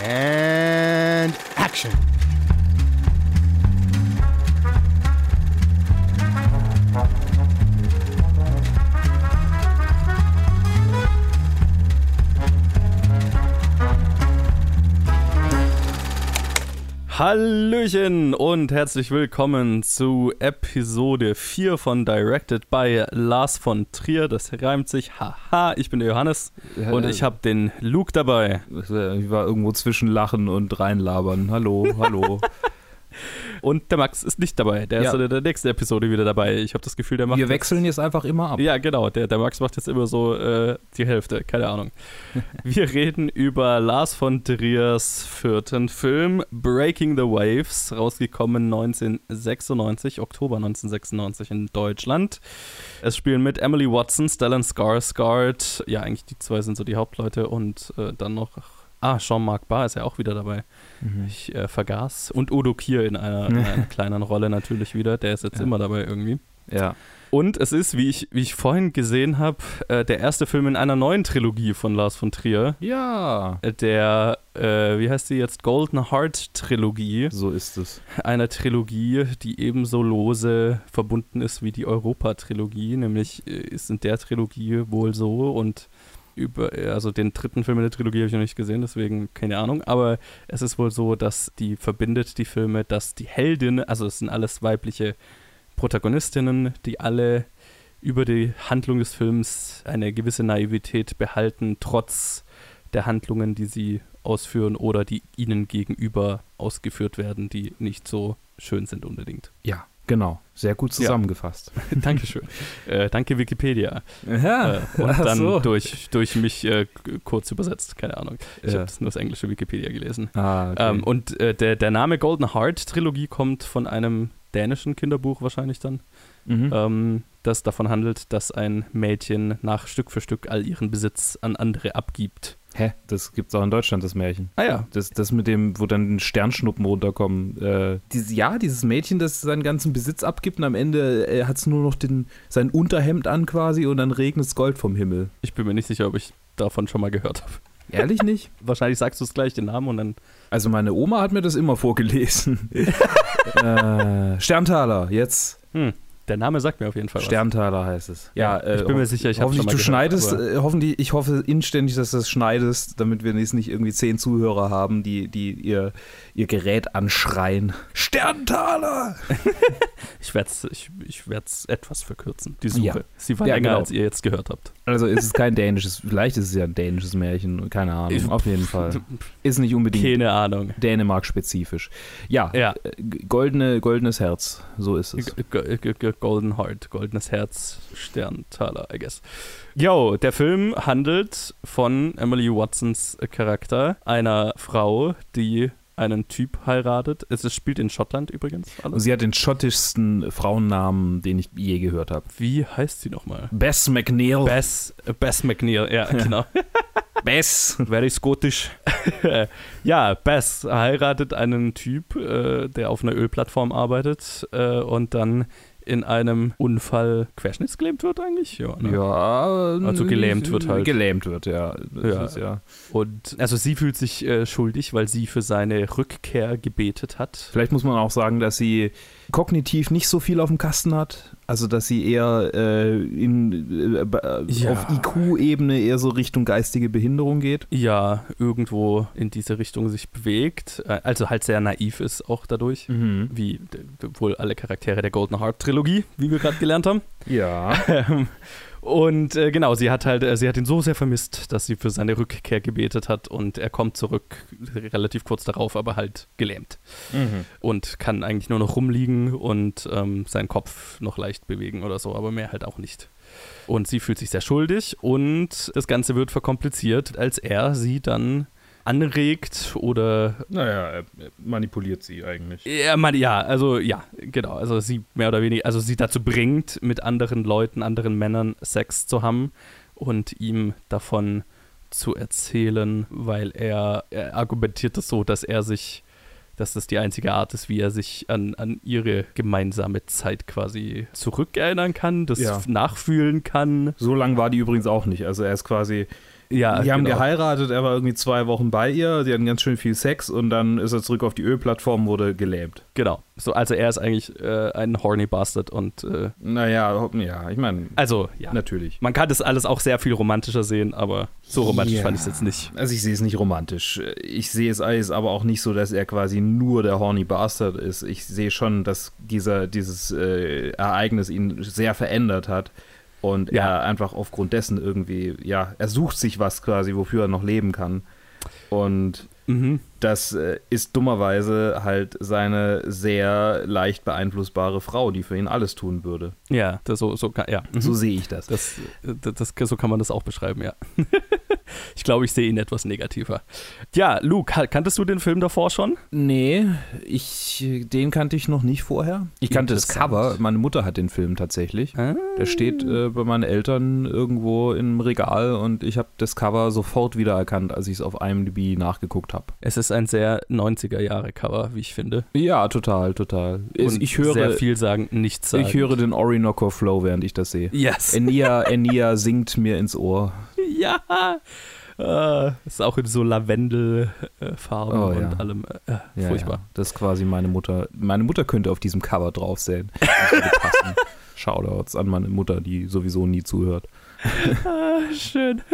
And action. Hallöchen und herzlich willkommen zu Episode 4 von Directed by Lars von Trier. Das reimt sich. Haha, ich bin der Johannes und ich habe den Luke dabei. Ich war irgendwo zwischen Lachen und reinlabern. Hallo, hallo. Und der Max ist nicht dabei. Der Ja. ist in der nächsten Episode wieder dabei. Ich habe das Gefühl, der macht. Wir wechseln jetzt einfach immer ab. Ja, genau. Der, der Max macht jetzt immer so äh, die Hälfte. Keine Ahnung. Wir reden über Lars von Triers vierten Film Breaking the Waves, rausgekommen 1996, Oktober 1996 in Deutschland. Es spielen mit Emily Watson, Stellan Skarsgård. Ja, eigentlich die zwei sind so die Hauptleute und äh, dann noch. Ah, Jean-Marc Barr ist ja auch wieder dabei. Mhm. Ich äh, vergaß. Und Udo Kier in einer, in einer kleinen Rolle natürlich wieder. Der ist jetzt Ja. immer dabei irgendwie. Ja. Und es ist, wie ich, wie ich vorhin gesehen habe, äh, der erste Film in einer neuen Trilogie von Lars von Trier. Ja. Äh, Der, äh, wie heißt die jetzt? Golden Heart Trilogie. So ist es. Einer Trilogie, die ebenso lose verbunden ist wie die Europa-Trilogie. Nämlich äh, ist in der Trilogie wohl so und über, also den dritten Film in der Trilogie habe ich noch nicht gesehen, deswegen keine Ahnung. Aber es ist wohl so, dass die verbindet die Filme, dass die Heldin, also es sind alles weibliche Protagonistinnen, die alle über die Handlung des Films eine gewisse Naivität behalten, trotz der Handlungen, die sie ausführen oder die ihnen gegenüber ausgeführt werden, die nicht so schön sind unbedingt. Ja, genau. Sehr gut zusammengefasst. Dankeschön. äh, danke Wikipedia. Ja. Äh, und dann so. durch, durch mich äh, kurz übersetzt, keine Ahnung. Ich Ja. habe nur das englische Wikipedia gelesen. Ah, okay. Ähm, und äh, der, der Name Golden Heart Trilogie kommt von einem dänischen Kinderbuch wahrscheinlich dann, mhm. ähm, das davon handelt, dass ein Mädchen nach Stück für Stück all ihren Besitz an andere abgibt. Hä? Das gibt's auch in Deutschland, das Märchen. Ah ja, Das, das mit dem, wo dann Sternschnuppen runterkommen. Äh, dieses, ja, dieses Mädchen, das seinen ganzen Besitz abgibt und am Ende äh, hat es nur noch den, sein Unterhemd an quasi und dann regnet Gold vom Himmel. ich bin mir nicht sicher, ob ich davon schon mal gehört habe. Ehrlich nicht? Wahrscheinlich sagst du es gleich den Namen und dann. Also meine Oma hat mir das immer vorgelesen. äh, Sterntaler, jetzt. Hm, der Name sagt mir auf jeden Fall was. Sterntaler heißt es. Ja, äh, ich bin mir ho- sicher, ich habe Hoffentlich schon mal du schneidest, äh, hoffentlich, ich hoffe inständig, dass du das schneidest, damit wir jetzt nicht irgendwie zehn Zuhörer haben, die, die ihr, ihr Gerät anschreien. Sterntaler! Ich werde es ich, ich werd's etwas verkürzen, die Suche. Ja. Sie war Ja, länger, genau. als ihr jetzt gehört habt. Also ist es kein dänisches, vielleicht ist es ja ein dänisches Märchen, keine Ahnung, Ich- auf jeden Fall. Ist nicht unbedingt Keine Ahnung. Dänemark-spezifisch. Ja, Ja. äh, goldene, goldenes Herz, so ist es. G- G- G- G- Golden Heart, goldenes Herz, Sterntaler, I guess. Jo, der Film handelt von Emily Watsons Charakter, einer Frau, die einen Typ heiratet. Es spielt in Schottland übrigens alles. sie hat den schottischsten Frauennamen, den ich je gehört habe. Wie heißt sie nochmal? Bess McNeil. Bess, äh, Bess McNeil, ja, genau. Bess. Very Scottish. ja, Bess heiratet einen Typ, äh, der auf einer Ölplattform arbeitet äh, und dann in einem Unfall querschnittsgelähmt wird eigentlich. Ja, ne? Ja, Also gelähmt wird halt. Gelähmt wird, ja. Ja. Ist ja. Und also sie fühlt sich äh, schuldig, weil sie für seine Rückkehr gebetet hat. Vielleicht muss man auch sagen, dass sie kognitiv nicht so viel auf dem Kasten hat. Also, dass sie eher äh, in, äh, äh, Ja. auf IQ-Ebene eher so Richtung geistige Behinderung geht. Ja, irgendwo in diese Richtung sich bewegt. Äh, Also halt sehr naiv ist auch dadurch. Mhm. Wie wohl alle Charaktere der Golden Heart Trilogie, wie wir gerade gelernt haben. Ja. Und äh, genau, sie hat halt, äh, sie hat ihn so sehr vermisst, dass sie für seine Rückkehr gebetet hat und er kommt zurück relativ kurz darauf, aber halt gelähmt Mhm. und kann eigentlich nur noch rumliegen und ähm, seinen Kopf noch leicht bewegen oder so, aber mehr halt auch nicht. Und sie fühlt sich sehr schuldig und das Ganze wird verkompliziert, als er sie dann anregt oder Naja, er manipuliert sie eigentlich. ja, man, ja, also ja, genau. Also sie mehr oder weniger, also sie dazu bringt, mit anderen Leuten, anderen Männern Sex zu haben und ihm davon zu erzählen, weil er, er argumentiert es so, dass er sich, dass das die einzige Art ist, wie er sich an, an ihre gemeinsame Zeit quasi zurückerinnern kann, das Ja. nachfühlen kann. So lang war die übrigens auch nicht. Also er ist quasi Ja, Die haben genau. geheiratet, er war irgendwie zwei Wochen bei ihr, sie hatten ganz schön viel Sex und dann ist er zurück auf die Ölplattform, wurde gelähmt. Genau. So, also er ist eigentlich äh, ein horny Bastard und äh, Naja, ja, ich meine, also ja. natürlich. Man kann das alles auch sehr viel romantischer sehen, aber so romantisch Ja. fand ich es jetzt nicht. Also ich sehe es nicht romantisch. Ich sehe es alles aber auch nicht so, dass er quasi nur der horny Bastard ist. Ich sehe schon, dass dieser, dieses äh, Ereignis ihn sehr verändert hat. Und Ja. er einfach aufgrund dessen irgendwie, ja, er sucht sich was quasi, wofür er noch leben kann. Und Mhm. Das äh, ist dummerweise halt seine sehr leicht beeinflussbare Frau, die für ihn alles tun würde. Ja, das, so, so ja. So sehe ich das. Das, das, das, so kann man das auch beschreiben, ja. ich glaube, ich sehe ihn etwas negativer. Ja, Luke, kanntest du den Film davor schon? Nee, ich, den kannte ich noch nicht vorher. Ich kannte das. Cover. Meine Mutter hat den Film tatsächlich. Der steht äh, bei meinen Eltern irgendwo im Regal und ich habe das Cover sofort wiedererkannt, als ich es auf IMDb nachgeguckt habe. Es ist ein sehr 90er-Jahre-Cover, wie ich finde. Ja, total, total. Und ich höre, sehr vielsagend nichts sagen. ich höre den Orinoco Flow, während ich das sehe. Yes. Enia, Enia singt mir ins Ohr. ja. Äh, ist auch in so Lavendelfarben Oh, ja. und allem. Äh, Ja, furchtbar. Ja, das ist quasi meine Mutter. Meine Mutter könnte auf diesem Cover drauf sein. Shoutouts an meine Mutter, die sowieso nie zuhört. Ah, schön.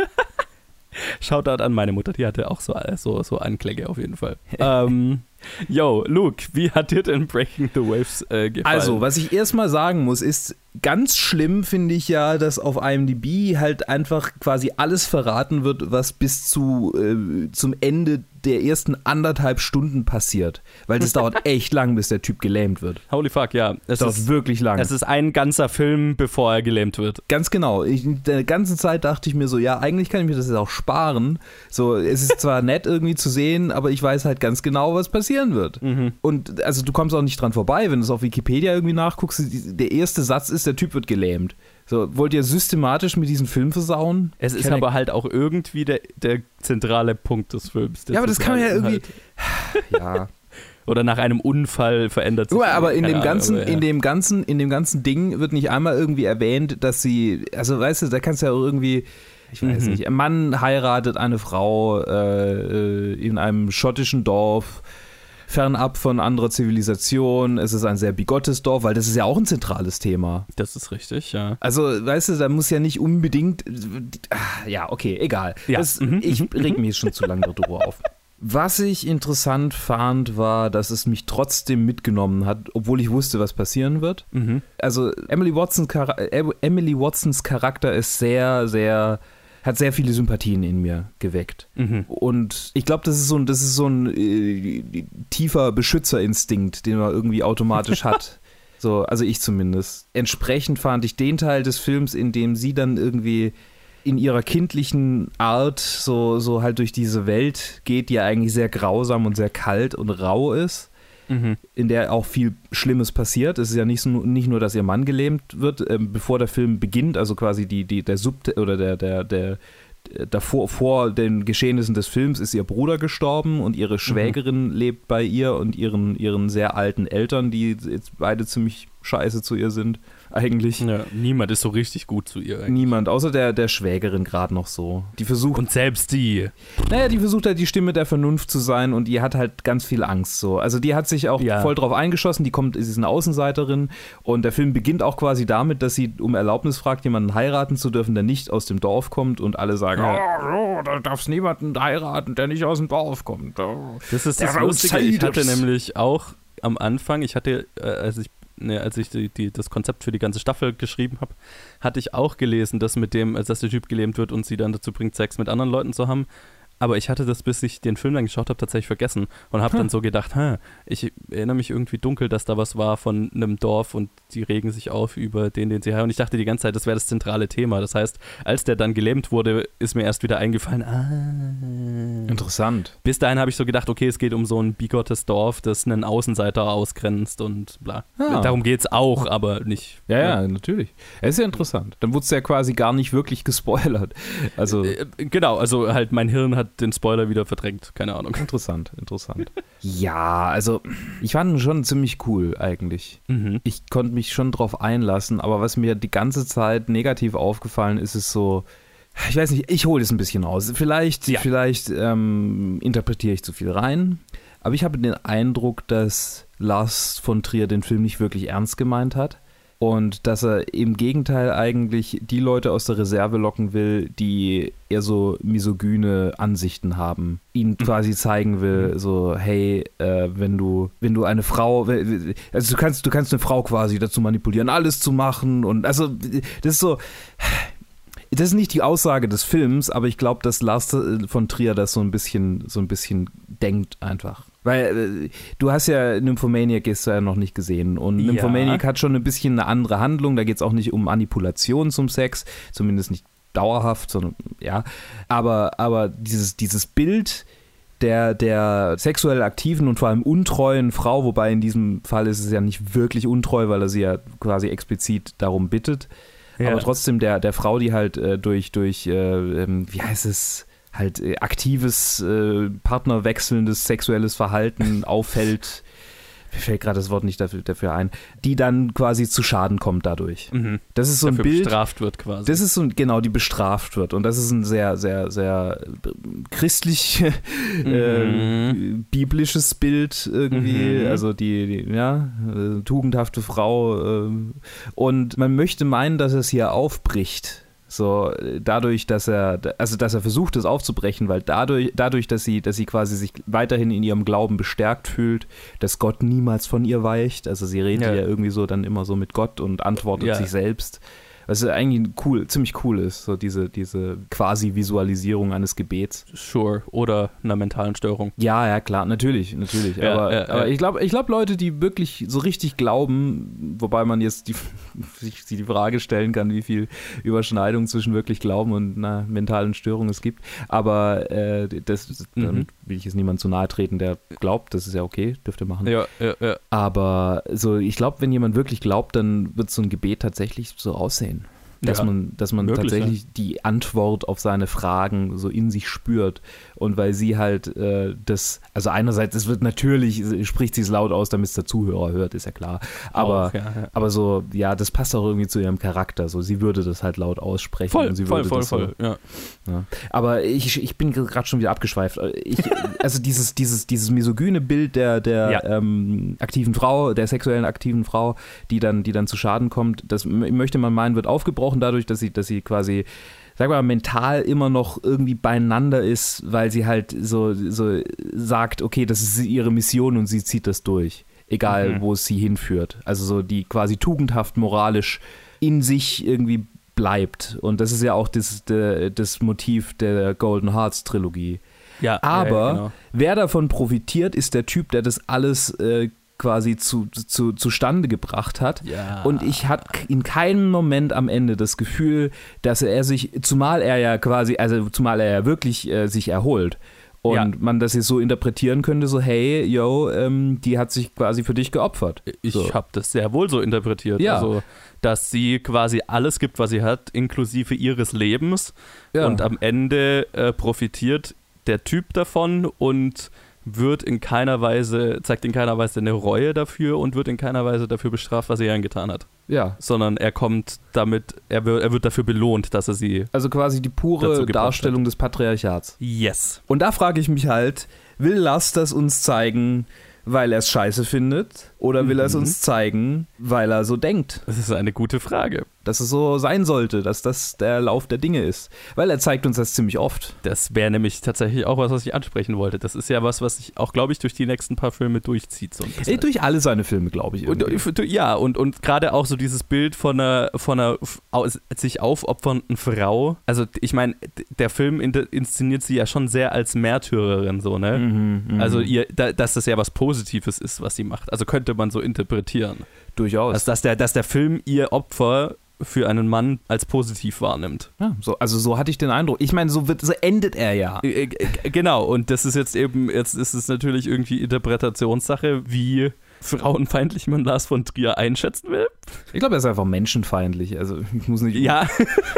Shoutout an meine Mutter, die hatte auch so, so, so Anklänge auf jeden Fall. ähm, yo, Luke, wie hat dir denn Breaking the Waves äh, gefallen? Also, was ich erstmal sagen muss, ist, ganz schlimm finde ich ja, dass auf IMDb halt einfach quasi alles verraten wird, was bis zu äh, zum Ende der ersten anderthalb Stunden passiert. Weil das dauert echt lang, bis der Typ gelähmt wird. Holy fuck, ja. Es Das dauert ist, wirklich lang. es ist ein ganzer Film, bevor er gelähmt wird. Ganz genau. Ich, der ganzen Zeit dachte ich mir so, ja, eigentlich kann ich mir das jetzt auch sparen. So, es ist zwar nett irgendwie zu sehen, aber ich weiß halt ganz genau, was passieren wird. Und also du kommst auch nicht dran vorbei, wenn du es auf Wikipedia irgendwie nachguckst. Der erste Satz ist, der Typ wird gelähmt. So, wollt ihr systematisch mit diesem Film versauen? Es ist aber halt auch irgendwie der, der zentrale Punkt des Films. Ja, aber das kann man ja irgendwie- Inhalt. ja. Oder nach einem Unfall verändert sich. Mal, aber in dem Ahnung, ganzen, aber ja. in dem ganzen, in dem ganzen Ding wird nicht einmal irgendwie erwähnt, dass sie, also weißt du, da kannst du ja auch irgendwie, ich weiß Mhm. nicht, ein Mann heiratet eine Frau äh, äh, in einem schottischen Dorf, fernab von anderer Zivilisation. Es ist ein sehr bigottes Dorf, weil das ist ja auch ein zentrales Thema. Das ist richtig, ja. Also, weißt du, da muss ja nicht unbedingt. Ja, okay, egal. Ja. Das, Mhm, ich reg mich schon zu lange darüber auf. Was ich interessant fand, war, dass es mich trotzdem mitgenommen hat, obwohl ich wusste, was passieren wird. Mhm. Also Emily äh, Emily Watsons Charakter ist sehr, sehr, hat sehr viele Sympathien in mir geweckt. Mhm. Und ich glaube, das ist so ein, das ist so ein äh, tiefer Beschützerinstinkt, den man irgendwie automatisch hat. So, also ich zumindest. Entsprechend fand ich den Teil des Films, in dem sie dann irgendwie in ihrer kindlichen Art so, so halt durch diese Welt geht, die ja eigentlich sehr grausam und sehr kalt und rau ist Mhm. in der auch viel Schlimmes passiert. Es ist ja nicht, nicht nur, dass ihr Mann gelähmt wird, ähm, bevor der Film beginnt, also quasi die, die, der Sub oder der, der, der, davor vor den Geschehnissen des Films ist ihr Bruder gestorben und ihre Schwägerin lebt bei ihr und ihren, ihren sehr alten Eltern, die jetzt beide ziemlich scheiße zu ihr sind, eigentlich. Ja, niemand ist so richtig gut zu ihr. eigentlich. Niemand, außer der, der Schwägerin gerade noch so. Die versucht Und selbst die. naja, die versucht halt die Stimme der Vernunft zu sein und die hat halt ganz viel Angst so. Also die hat sich auch Ja. voll drauf eingeschossen, die kommt, sie ist eine Außenseiterin und der Film beginnt auch quasi damit, dass sie um Erlaubnis fragt, jemanden heiraten zu dürfen, der nicht aus dem Dorf kommt und alle sagen, oh, oh, da darfst niemanden heiraten, der nicht aus dem Dorf kommt. Oh. Das ist Der das Lustige. Ich hatte nämlich auch am Anfang, ich hatte, äh, als ich, ne, als ich die, die, das Konzept für die ganze Staffel geschrieben habe, hatte ich auch gelesen, dass mit dem, dass der Typ gelähmt wird und sie dann dazu bringt, Sex mit anderen Leuten zu haben. Aber ich hatte das, bis ich den Film dann geschaut habe, tatsächlich vergessen und habe dann so gedacht, hä, ich erinnere mich irgendwie dunkel, dass da was war von einem Dorf und die regen sich auf über den, den sie heiraten. Und ich dachte die ganze Zeit, das wäre das zentrale Thema. Das heißt, als der dann gelähmt wurde, ist mir erst wieder eingefallen, ah, Interessant. bis dahin habe ich so gedacht, okay, es geht um so ein bigottes Dorf, das einen Außenseiter ausgrenzt und bla. Ah. Darum geht es auch, aber nicht. Ja, ja, natürlich. Es ist ja interessant. Dann wurde es ja quasi gar nicht wirklich gespoilert. Also Äh, Genau, also halt mein Hirn hat den Spoiler wieder verdrängt, keine Ahnung. interessant, interessant. ja, also ich fand ihn schon ziemlich cool eigentlich. Mhm. ich konnte mich schon drauf einlassen, aber was mir die ganze Zeit negativ aufgefallen ist, ist so ich weiß nicht, ich hole es ein bisschen aus. Vielleicht, Ja. vielleicht ähm, interpretiere ich zu viel rein. Aber ich habe den Eindruck, dass Lars von Trier den Film nicht wirklich ernst gemeint hat. Und dass er im Gegenteil eigentlich die Leute aus der Reserve locken will, die eher so misogyne Ansichten haben. Ihnen quasi zeigen will, so, hey, äh, wenn du, wenn du eine Frau, also du kannst, du kannst eine Frau quasi dazu manipulieren, alles zu machen. Und also, das ist so, das ist nicht die Aussage des Films, aber ich glaube, dass Lars äh, von Trier das so ein bisschen, so ein bisschen denkt einfach. Weil äh, du hast ja Nymphomaniac ja noch nicht gesehen und Ja. Nymphomaniac hat schon ein bisschen eine andere Handlung. Da geht es auch nicht um Manipulation zum Sex, zumindest nicht dauerhaft, sondern ja. Aber, aber dieses, dieses Bild der, der sexuell aktiven und vor allem untreuen Frau, wobei in diesem Fall ist es ja nicht wirklich untreu, weil er sie ja quasi explizit darum bittet. Ja. Aber trotzdem der, der Frau, die halt äh, durch, durch äh, ähm, wie heißt es, halt äh, aktives, äh, partnerwechselndes sexuelles Verhalten auffällt, mir fällt gerade das Wort nicht dafür, dafür ein, die dann quasi zu Schaden kommt dadurch. Mhm. Das ist so ein Dafür Bild. bestraft wird quasi. Das ist so, ein- genau, die bestraft wird. Und das ist ein sehr, sehr, sehr äh, christlich, äh, biblisches Bild irgendwie. Mhm. Also die, die ja, äh, tugendhafte Frau. Äh, und man möchte meinen, dass es hier aufbricht. So, äh, dadurch, dass er, also dass er versucht, es aufzubrechen, weil dadurch, dadurch, dass sie, dass sie quasi sich weiterhin in ihrem Glauben bestärkt fühlt, dass Gott niemals von ihr weicht. Also sie redet ja, Ja. irgendwie so dann immer so mit Gott und antwortet Ja. sich selbst. Was eigentlich cool, ziemlich cool ist, so diese, diese quasi Visualisierung eines Gebets. Sure. Oder einer mentalen Störung. Ja, ja, klar, natürlich, natürlich. Ja, aber ja, aber ja. ich glaube, ich glaub, Leute, die wirklich so richtig glauben, wobei man jetzt die, sich die Frage stellen kann, wie viel Überschneidung zwischen wirklich Glauben und einer mentalen Störung es gibt. Aber äh, das, Mhm. Will ich jetzt niemand zu nahe treten, der glaubt, das ist ja okay, dürfte machen. Ja, ja, ja. Aber so, ich glaube, wenn jemand wirklich glaubt, dann wird so ein Gebet tatsächlich so aussehen. Dass Ja, man, dass man möglich, tatsächlich die Antwort auf seine Fragen so in sich spürt. Und weil sie halt äh, das, also einerseits, es wird natürlich, spricht sie es laut aus, damit es der Zuhörer hört, ist ja klar. Aber, Auch, ja, ja. aber so, ja, das passt auch irgendwie zu ihrem Charakter. So, sie würde das halt laut aussprechen. Voll, und sie voll, voll, das so, voll. Ja. ja. Aber ich, ich bin gerade schon wieder abgeschweift. Ich, also dieses, dieses, dieses misogyne Bild der, der ähm, aktiven Frau, der sexuellen aktiven Frau, die dann, die dann zu Schaden kommt, das möchte man meinen, wird aufgebrochen dadurch, dass sie, dass sie quasi, sag mal, mental immer noch irgendwie beieinander ist, weil sie halt so, so sagt, okay, das ist ihre Mission und sie zieht das durch. Egal, Mhm. wo es sie hinführt. Also so die quasi tugendhaft moralisch in sich irgendwie bleibt. Und das ist ja auch das, das Motiv der Golden Hearts Trilogie. Ja, Aber ja, genau. wer davon profitiert, ist der Typ, der das alles äh, quasi zu, zu, zustande gebracht hat. Ja. Und ich hatte in keinem Moment am Ende das Gefühl, dass er sich, zumal er ja quasi, also zumal er ja wirklich äh, sich erholt. Und Ja. man das jetzt so interpretieren könnte, so, hey, yo, ähm, die hat sich quasi für dich geopfert. Ich So. habe das sehr wohl so interpretiert. Ja. Also, dass sie quasi alles gibt, was sie hat, inklusive ihres Lebens. Ja. Und am Ende äh, profitiert der Typ davon und wird in keiner Weise, zeigt in keiner Weise eine Reue dafür und wird in keiner Weise dafür bestraft, was er angetan hat. ja, Sondern er kommt damit, er wird, er wird dafür belohnt, dass er sie. also quasi die pure Darstellung des Patriarchats. Yes. Und da frage ich mich halt, will Lars das uns zeigen, weil er es scheiße findet? Oder will er es Mhm. uns zeigen, weil er so denkt, Das ist eine gute Frage. dass es so sein sollte, dass das der Lauf der Dinge ist? Weil er zeigt uns das ziemlich oft. Das wäre nämlich tatsächlich auch was, was ich ansprechen wollte. Das ist ja was, was sich auch, glaube ich, durch die nächsten paar Filme durchzieht. So bisschen. Äh, durch alle seine Filme, glaube ich. Und, ja, und, und gerade auch so dieses Bild von einer, von einer sich aufopfernden Frau. Also, ich meine, der Film in, inszeniert sie ja schon sehr als Märtyrerin, so, ne? Mhm, mhm. Also, ihr, da, dass das ja was Positives ist, was sie macht. Also, könnte man so interpretieren. durchaus. Also, dass der, dass der Film ihr Opfer für einen Mann als positiv wahrnimmt. ja, so, also so hatte ich den Eindruck. Ich meine, so, wird, so endet er ja. Äh, äh, Genau, und das ist jetzt eben, jetzt ist es natürlich irgendwie Interpretationssache, wie frauenfeindlich man Lars von Trier einschätzen will. Ich glaube, er ist einfach menschenfeindlich. Also ich muss nicht. Ja,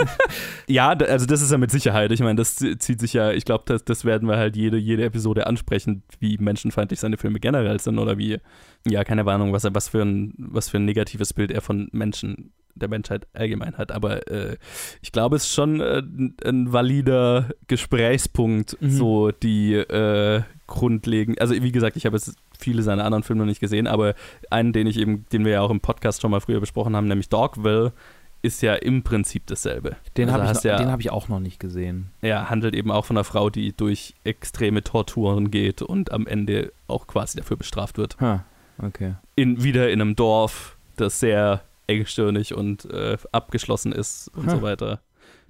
ja, also das ist ja mit Sicherheit. Ich meine, das zieht sich ja, ich glaube, das, das werden wir halt jede, jede Episode ansprechen, wie menschenfeindlich seine Filme generell sind oder wie, ja, keine Ahnung, was, er- was, für ein, was für ein negatives Bild er von Menschen der Menschheit allgemein hat. Aber äh, ich glaube, es ist schon äh, ein valider Gesprächspunkt, mhm. so die äh, grundlegend. Also wie gesagt, ich habe jetzt viele seiner anderen Filme noch nicht gesehen, aber einen, den ich eben, den wir ja auch im Podcast schon mal früher besprochen haben, nämlich Dogville, ist ja im Prinzip dasselbe. Den also habe ich, ja, hab ich auch noch nicht gesehen. Er handelt eben auch von einer Frau, die durch extreme Torturen geht und am Ende auch quasi dafür bestraft wird. Ha, okay. In, wieder in einem Dorf, das sehr engstirnig und äh, abgeschlossen ist und ha. so weiter.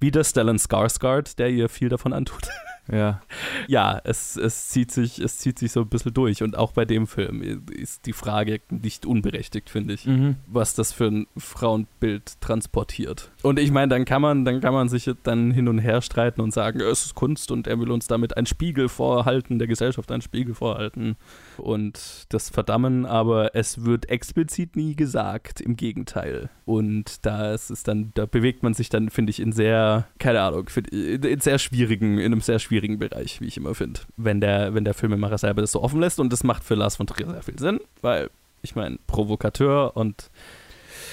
Wieder Stellan Skarsgård, der ihr viel davon antut. Ja. Ja, es, es, zieht sich, es zieht sich so ein bisschen durch. Und auch bei dem Film ist die Frage nicht unberechtigt, finde ich, mhm. was das für ein Frauenbild transportiert. Und ich meine, dann kann man, dann kann man sich dann hin und her streiten und sagen, es ist Kunst und er will uns damit einen Spiegel vorhalten, der Gesellschaft einen Spiegel vorhalten und das verdammen, aber es wird explizit nie gesagt, im Gegenteil. Und da ist es dann, da bewegt man sich dann, finde ich, in sehr, keine Ahnung, in sehr schwierigen, in einem sehr schwierigen Bereich, wie ich immer finde. Wenn der, wenn der Filmemacher selber das so offen lässt und das macht für Lars von Trier sehr viel Sinn, weil ich meine, Provokateur und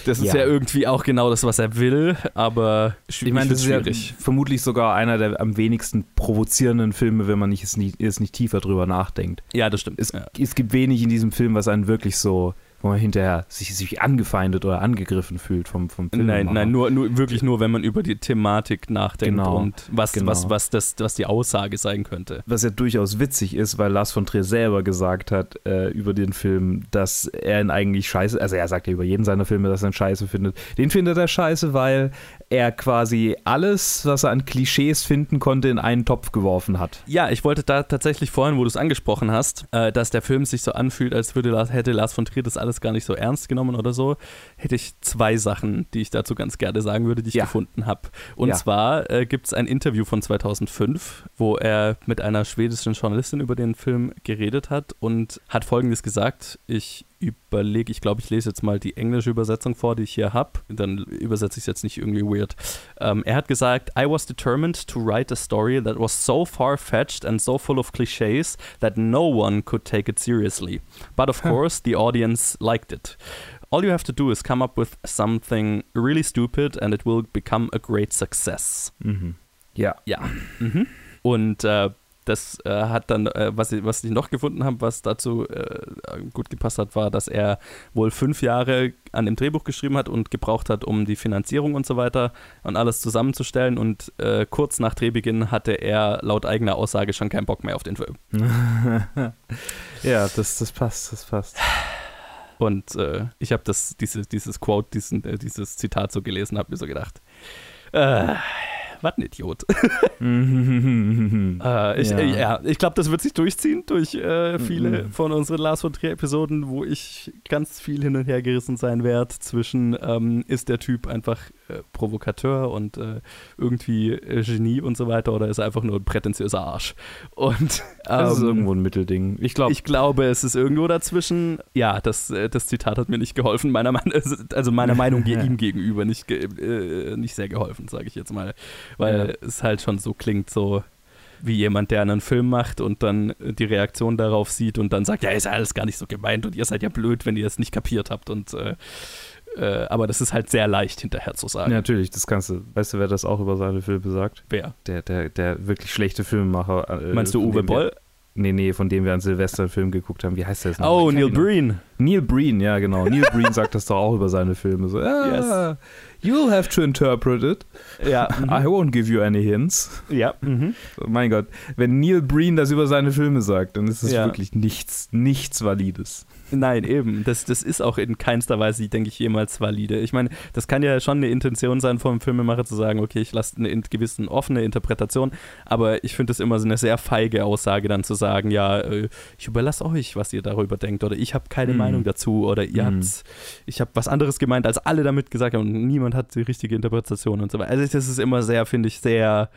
das ist ja. ja. irgendwie auch genau das, was er will, aber ich meine, das ist schwierig. ja vermutlich sogar einer der am wenigsten provozierenden Filme, wenn man nicht, es, nicht, es nicht tiefer drüber nachdenkt. Ja, das stimmt. Es, ja. es gibt wenig in diesem Film, was einen wirklich so wo man hinterher sich, sich angefeindet oder angegriffen fühlt vom, vom Film. Nein, nein, nur, nur, wirklich nur, wenn man über die Thematik nachdenkt genau, und was, genau. was, was, das, was die Aussage sein könnte. Was ja durchaus witzig ist, weil Lars von Trier selber gesagt hat äh, über den Film, dass er ihn eigentlich scheiße, also er sagt ja über jeden seiner Filme, dass er ihn scheiße findet. Den findet er scheiße, weil er quasi alles, was er an Klischees finden konnte, in einen Topf geworfen hat. Ja, ich wollte da tatsächlich vorhin, wo du es angesprochen hast, äh, dass der Film sich so anfühlt, als würde hätte Lars von Trier das alles alles gar nicht so ernst genommen oder so, hätte ich zwei Sachen, die ich dazu ganz gerne sagen würde, die ich ja. gefunden habe. Und ja. zwar äh, gibt es ein Interview von 2005, wo er mit einer schwedischen Journalistin über den Film geredet hat und hat Folgendes gesagt, ich überlege, ich glaube, ich lese jetzt mal die englische Übersetzung vor, die ich hier habe. Dann übersetze ich es jetzt nicht irgendwie weird. Um, ähm, er hat gesagt, I was determined to write a story that was so far-fetched and so full of cliches that no one could take it seriously. But of course, the audience liked it. All you have to do is come up with something really stupid and it will become a great success. Mhm. Ja. Ja. Mhm. Und äh, das äh, hat dann, äh, was, ich, was ich noch gefunden habe, was dazu äh, gut gepasst hat, war, dass er wohl fünf Jahre an dem Drehbuch geschrieben hat und gebraucht hat, um die Finanzierung und so weiter und alles zusammenzustellen. Und äh, kurz nach Drehbeginn hatte er laut eigener Aussage schon keinen Bock mehr auf den Film. ja, das, das passt, das passt. Und äh, ich habe das, diese, dieses Quote, diesen, äh, dieses Zitat so gelesen, habe mir so gedacht, äh, was ein Idiot. äh, ich, ja. Äh, ja ich glaube, das wird sich durchziehen durch äh, viele mhm. von unseren Lars von Trier-Episoden, wo ich ganz viel hin und her gerissen sein werde zwischen, ähm, ist der Typ einfach äh, Provokateur und äh, irgendwie äh, Genie und so weiter oder ist er einfach nur ein prätentiöser Arsch? Und ähm, das ist irgendwo ein Mittelding. Ich, glaub, ich glaube, es ist irgendwo dazwischen. Ja, das, äh, das Zitat hat mir nicht geholfen, meiner Meinung, also meiner Meinung ihm gegenüber nicht, nicht sehr geholfen, sage ich jetzt mal weil ja. es halt schon so klingt, so wie jemand, der einen Film macht und dann die Reaktion darauf sieht und dann sagt, ja, ist ja alles gar nicht so gemeint und ihr seid ja blöd, wenn ihr es nicht kapiert habt und äh, äh, aber das ist halt sehr leicht hinterher zu sagen. Ja, natürlich, das kannst du. Weißt du, wer das auch über seine Filme sagt? Wer? Der, der, der wirklich schlechte Filmemacher. Äh, Meinst du Uwe Boll? Nee, nee, von dem wir einen Silvester-Film geguckt haben. Wie heißt der jetzt noch? Oh, Neil Breen. Neil Breen, ja, genau. Neil Breen sagt das doch auch über seine Filme. So, ah, yes. You'll have to interpret it. Ja. I won't give you any hints. Ja. Mhm. mein Gott, wenn Neil Breen das über seine Filme sagt, dann ist es ja. wirklich nichts, nichts Valides. Nein, eben. Das, das ist auch in keinster Weise, denke ich, jemals valide. Ich meine, das kann ja schon eine Intention sein vom Filmemacher zu sagen, okay, ich lasse eine gewissen offene Interpretation, aber ich finde es immer so eine sehr feige Aussage dann zu sagen, ja, äh, ich überlasse euch, was ihr darüber denkt oder ich habe keine mm. Meinung dazu oder ihr mm. habt, ich habe was anderes gemeint, als alle damit gesagt haben und niemand hat die richtige Interpretation und so weiter. Also das ist immer sehr, finde ich, sehr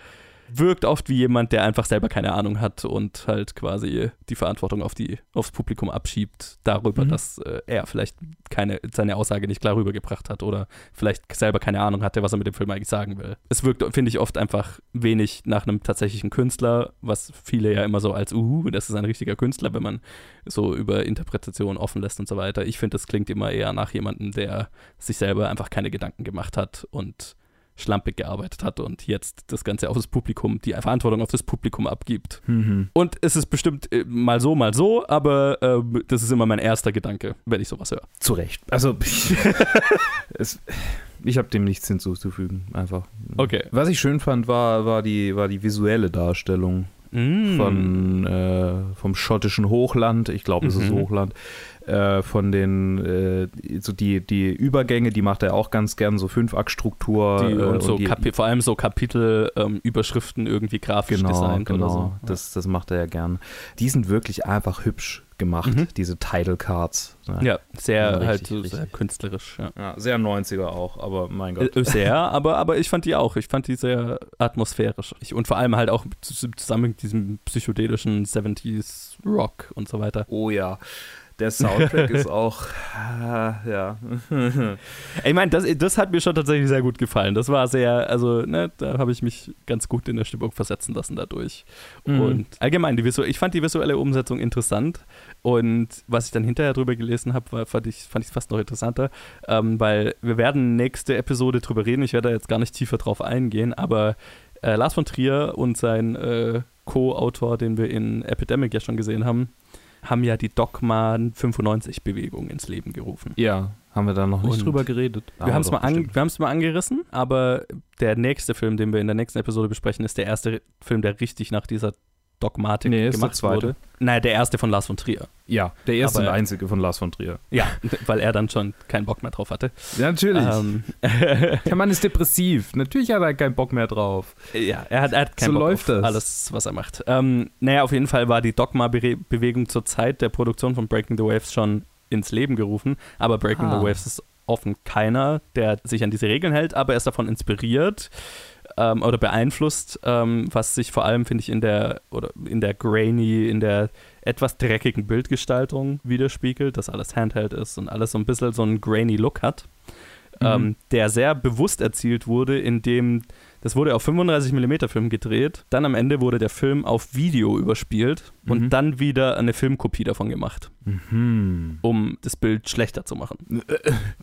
wirkt oft wie jemand, der einfach selber keine Ahnung hat und halt quasi die Verantwortung auf die, aufs Publikum abschiebt, darüber, mhm. dass äh, er vielleicht keine, seine Aussage nicht klar rübergebracht hat oder vielleicht selber keine Ahnung hatte, was er mit dem Film eigentlich sagen will. Es wirkt, finde ich, oft einfach wenig nach einem tatsächlichen Künstler, was viele ja immer so als, uh, das ist ein richtiger Künstler, wenn man so über Interpretation offen lässt und so weiter. Ich finde, das klingt immer eher nach jemandem, der sich selber einfach keine Gedanken gemacht hat und schlampig gearbeitet hat und jetzt das Ganze auf das Publikum, die Verantwortung auf das Publikum abgibt. Mhm. Und es ist bestimmt äh, mal so, mal so, aber äh, das ist immer mein erster Gedanke, wenn ich sowas höre. Zu Recht. Also, es, ich habe dem nichts hinzuzufügen, einfach. Okay. Was ich schön fand, war, war, die, war die visuelle Darstellung mm. von, äh, vom schottischen Hochland. Ich glaube, es mhm. ist Hochland äh, von den, äh, so die, die Übergänge, die macht er auch ganz gern, so Fünf-Akt-Struktur. Äh, und, so und die, vor allem so Kapitelüberschriften ähm, irgendwie grafisch genau, designt genau. oder so. Ja. Das, das macht er ja gern. Die sind wirklich einfach hübsch gemacht, mhm. diese Title Cards. Ne? Ja, sehr richtig, halt so sehr künstlerisch. Ja. ja. sehr 90er auch, aber mein Gott. Äh, sehr, aber, aber ich fand die auch. Ich fand die sehr atmosphärisch. Und vor allem halt auch zusammen mit diesem psychedelischen 70s Rock und so weiter. Oh ja. Der Soundtrack ist auch, äh, ja. ich meine, das, das hat mir schon tatsächlich sehr gut gefallen. Das war sehr, also, ne, da habe ich mich ganz gut in der Stimmung versetzen lassen dadurch. Mhm. Und allgemein, die Visu ich fand die visuelle Umsetzung interessant. Und was ich dann hinterher drüber gelesen habe, fand ich es fand fast noch interessanter, ähm, weil wir werden nächste Episode drüber reden. Ich werde da jetzt gar nicht tiefer drauf eingehen, aber äh, Lars von Trier und sein äh, Co-Autor, den wir in Epidemic ja schon gesehen haben, haben ja die Dogma 95-Bewegung ins Leben gerufen. Ja, haben wir da noch nicht und drüber geredet. Wir haben es mal, an, mal angerissen, aber der nächste Film, den wir in der nächsten Episode besprechen, ist der erste Film, der richtig nach dieser Dogmatik nee, gemacht wurde. Naja, der erste von Lars von Trier. Ja, der erste Aber, und einzige von Lars von Trier. Ja, weil er dann schon keinen Bock mehr drauf hatte. Ja, natürlich. Ähm. der Mann ist depressiv. Natürlich hat er keinen Bock mehr drauf. Ja, er hat, er hat keinen so Bock läuft auf das. alles, was er macht. Ähm, naja, auf jeden Fall war die Dogma-Bewegung zur Zeit der Produktion von Breaking the Waves schon ins Leben gerufen. Aber Breaking ah. the Waves ist offen keiner, der sich an diese Regeln hält, aber er ist davon inspiriert ähm, oder beeinflusst, ähm, was sich vor allem, finde ich, in der oder in der grainy, in der etwas dreckigen Bildgestaltung widerspiegelt, dass alles Handheld ist und alles so ein bisschen so einen grainy Look hat. Mhm. Ähm, der sehr bewusst erzielt wurde, indem das wurde auf 35 mm Film gedreht, dann am Ende wurde der Film auf Video überspielt mhm. und dann wieder eine Filmkopie davon gemacht, mhm. um das Bild schlechter zu machen.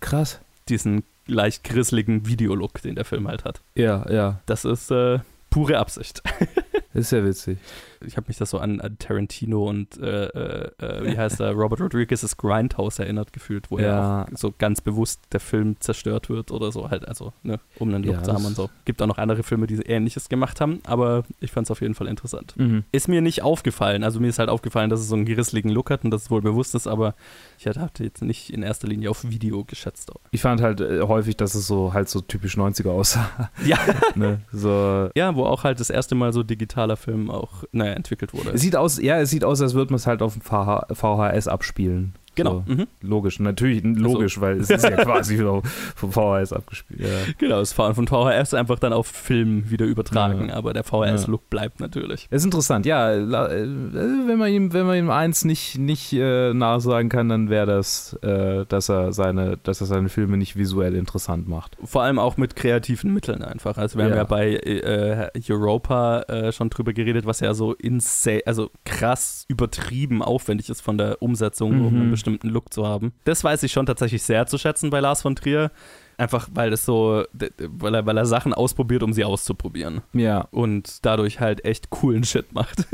Krass. Diesen leicht grisseligen Videolook, den der Film halt hat. Ja, ja. Das ist äh, pure Absicht. ist ja witzig ich habe mich das so an, an Tarantino und äh, äh, äh wie heißt er, Robert Rodriguez's Grindhouse erinnert gefühlt, wo ja auch so ganz bewusst der Film zerstört wird oder so halt, also ne, um einen Look ja, zu haben und so. Gibt auch noch andere Filme, die ähnliches gemacht haben, aber ich fand es auf jeden Fall interessant. Mhm. Ist mir nicht aufgefallen, also mir ist halt aufgefallen, dass es so einen gerissligen Look hat und dass es wohl bewusst ist, aber ich hatte jetzt nicht in erster Linie auf Video geschätzt. Ich fand halt äh, häufig, dass es so halt so typisch 90er aussah. Ja. ne, so. Ja, wo auch halt das erste Mal so digitaler Film auch, naja, entwickelt wurde. Es sieht aus, ja, es sieht aus, als würde man es halt auf dem VHS abspielen. Genau. So, mhm. Logisch, natürlich logisch, also. weil es ist ja quasi vom VHS abgespielt. Ja. Genau, es fahren von VHS einfach dann auf Film wieder übertragen, ja. aber der VHS-Look ja. bleibt natürlich. Es ist interessant, ja. Äh, wenn man ihm, wenn man ihm eins nicht, nicht äh, nachsagen kann, dann wäre das, äh, dass er seine, dass er seine Filme nicht visuell interessant macht. Vor allem auch mit kreativen Mitteln einfach. Also wir haben ja bei äh, Europa äh, schon drüber geredet, was ja so insane, also krass übertrieben aufwendig ist von der Umsetzung, mhm. um bestimmten Look zu haben. Das weiß ich schon tatsächlich sehr zu schätzen bei Lars von Trier. Einfach weil es so, weil er, weil er Sachen ausprobiert, um sie auszuprobieren. Ja. Und dadurch halt echt coolen Shit macht.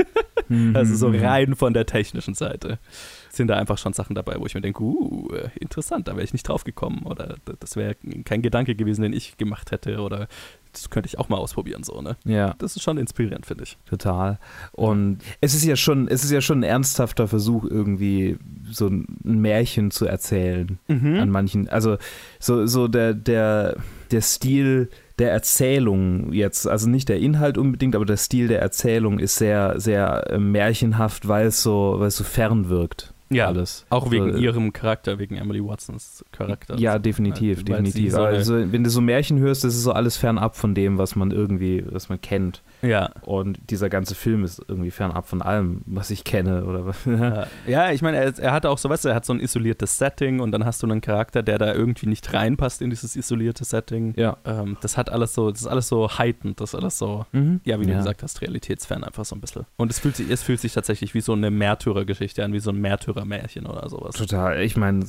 Mhm. also so rein von der technischen Seite sind da einfach schon Sachen dabei, wo ich mir denke, uh, interessant, da wäre ich nicht drauf gekommen oder das wäre kein Gedanke gewesen, den ich gemacht hätte oder das könnte ich auch mal ausprobieren, so, ne? Ja. Das ist schon inspirierend, finde ich. Total. Und es ist ja schon, es ist ja schon ein ernsthafter Versuch, irgendwie so ein Märchen zu erzählen mhm. an manchen. Also so, so der, der, der Stil der Erzählung jetzt, also nicht der Inhalt unbedingt, aber der Stil der Erzählung ist sehr, sehr äh, märchenhaft, weil es so, weil es so fern wirkt Ja, alles. Auch wegen Also, ihrem Charakter, wegen Emily Watsons Charakter. Ja, definitiv, sie definitiv. so also, wenn du so Märchen hörst, das ist so alles fernab von dem, was man irgendwie, was man kennt. Ja. Und dieser ganze Film ist irgendwie fernab von allem, was ich kenne oder was. Ja, Ja, ich meine, er, er hat auch so, weißt du, er hat so ein isoliertes Setting und dann hast du einen Charakter, der da irgendwie nicht reinpasst in dieses isolierte Setting. ja. Ähm, das hat alles so, das ist alles so heightened, das ist alles so, Mhm. ja, wie du Ja. gesagt hast, realitätsfern einfach so ein bisschen. Und es fühlt sich, es fühlt sich tatsächlich wie so eine Märtyrergeschichte an, wie so ein Märtyrermärchen oder sowas. Total. Ich meine,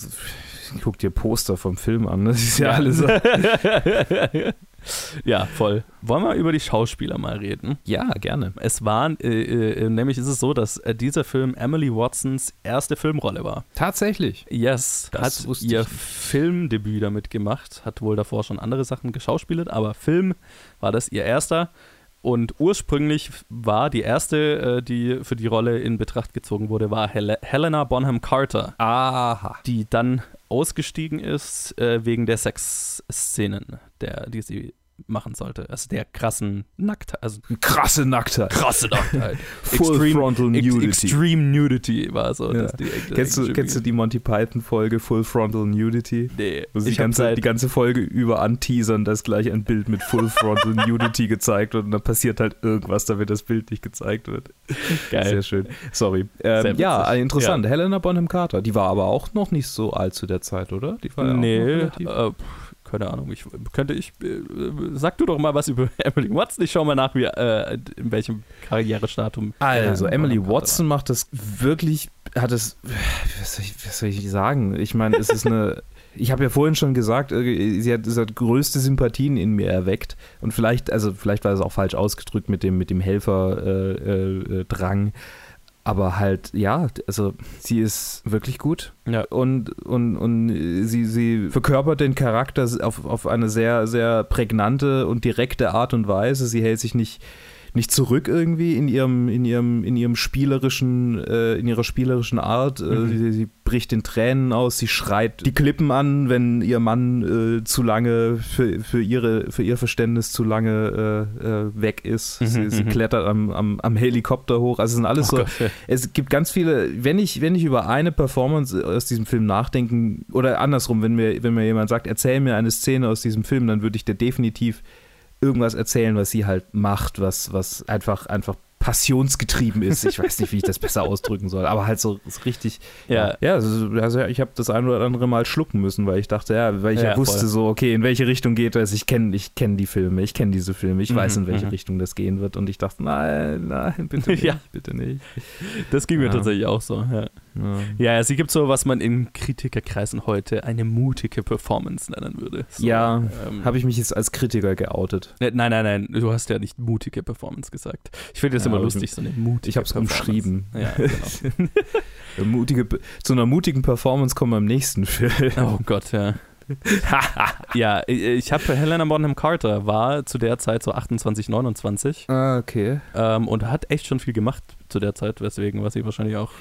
guck dir Poster vom Film an. Das ist ja, alles so. ja, voll. Wollen wir über die Schauspieler mal reden? Ja, gerne. Es war, äh, äh, nämlich ist es so, dass äh, dieser Film Emily Watsons erste Filmrolle war. Tatsächlich. Yes, Das hat ihr. Filmdebüt damit gemacht, hat wohl davor schon andere Sachen geschauspielert, aber Film war das ihr erster. Und ursprünglich war die erste, äh, die für die Rolle in Betracht gezogen wurde, war Hel Helena Bonham Carter, Aha. die dann ausgestiegen ist äh, wegen der Sexszenen, der, die sie machen sollte. Also der krassen Nacktheit. Also Krasse Nacktheit. krasse Nacktheit. Full Extreme- Frontal Nudity. Extreme Nudity war so. Ja. Das die, Kennst du, kennst du die Monty Python-Folge Full Frontal Nudity? Nee, Wo sie die ganze, seit- die ganze Folge über anteasern, dass gleich ein Bild mit Full Frontal Nudity gezeigt wird und dann passiert halt irgendwas, damit das Bild nicht gezeigt wird. Geil. Sehr schön. Sorry. Ähm, ja, interessant. Helena Bonham Carter. Die war aber auch noch nicht so alt zu der Zeit, oder? Die war ja auch noch nee, relativ- äh, keine Ahnung. Ich könnte ich. Äh, äh, sag du doch mal was über Emily Watson. Ich schau mal nach, wie, äh, in welchem Karrierestatum. Also, äh, Emily Bonham Carter Watson macht das wirklich, hat es, was soll ich, was soll ich sagen? Ich meine, es ist eine, ich habe ja vorhin schon gesagt, äh, sie hat, sie hat größte Sympathien in mir erweckt und vielleicht, also vielleicht war es auch falsch ausgedrückt mit dem, mit dem Helferdrang, äh, äh, Drang. Aber halt, ja, also sie ist wirklich gut. Ja. und, und, und sie, sie verkörpert den Charakter auf, auf eine sehr, sehr prägnante und direkte Art und Weise. Sie hält sich nicht, nicht zurück irgendwie in ihrem, in ihrem, in ihrem spielerischen, äh, in ihrer spielerischen Art. Äh, Mhm. sie, sie bricht in Tränen aus, sie schreit die Klippen an, wenn ihr Mann äh, zu lange für, für, ihre, für ihr Verständnis zu lange äh, äh, weg ist. Mhm, sie, sie mhm. klettert am, am, am Helikopter hoch. Also es sind alles Oh so. Gott, ja. Es gibt ganz viele, wenn ich, wenn ich über eine Performance aus diesem Film nachdenken, oder andersrum, wenn mir, wenn mir jemand sagt, erzähl mir eine Szene aus diesem Film, dann würde ich dir definitiv irgendwas erzählen, was sie halt macht, was, was einfach, einfach passionsgetrieben ist. Ich weiß nicht, wie ich das besser ausdrücken soll, aber halt so ist richtig. Ja. ja also, also ich habe das ein oder andere Mal schlucken müssen, weil ich dachte, ja, weil ich ja, Ja, wusste voll. so, okay, in welche Richtung geht das? Ich kenne ich kenn die Filme, ich kenne diese Filme, ich weiß, Mhm, in welche mhm. Richtung das gehen wird und ich dachte, nein, nein, bitte nicht, Ja. bitte nicht. Das ging mir tatsächlich auch so. Ja. Ja. Ja, sie gibt so, was man in Kritikerkreisen heute eine mutige Performance nennen würde. So, Ja, ähm, Habe ich mich jetzt als Kritiker geoutet. Ne, Nein, nein, nein, du hast ja nicht mutige Performance gesagt. Ich finde das Ja, immer lustig, so eine mutige ich hab's Performance. umschrieben. Ja, genau. Mutige, zu einer mutigen Performance kommen wir im nächsten Film. oh Gott, ja. ja, ich habe Helena Bonham Carter, war zu der Zeit so 28, 29 Ah, okay. ähm, und hat echt schon viel gemacht zu der Zeit, weswegen war sie wahrscheinlich auch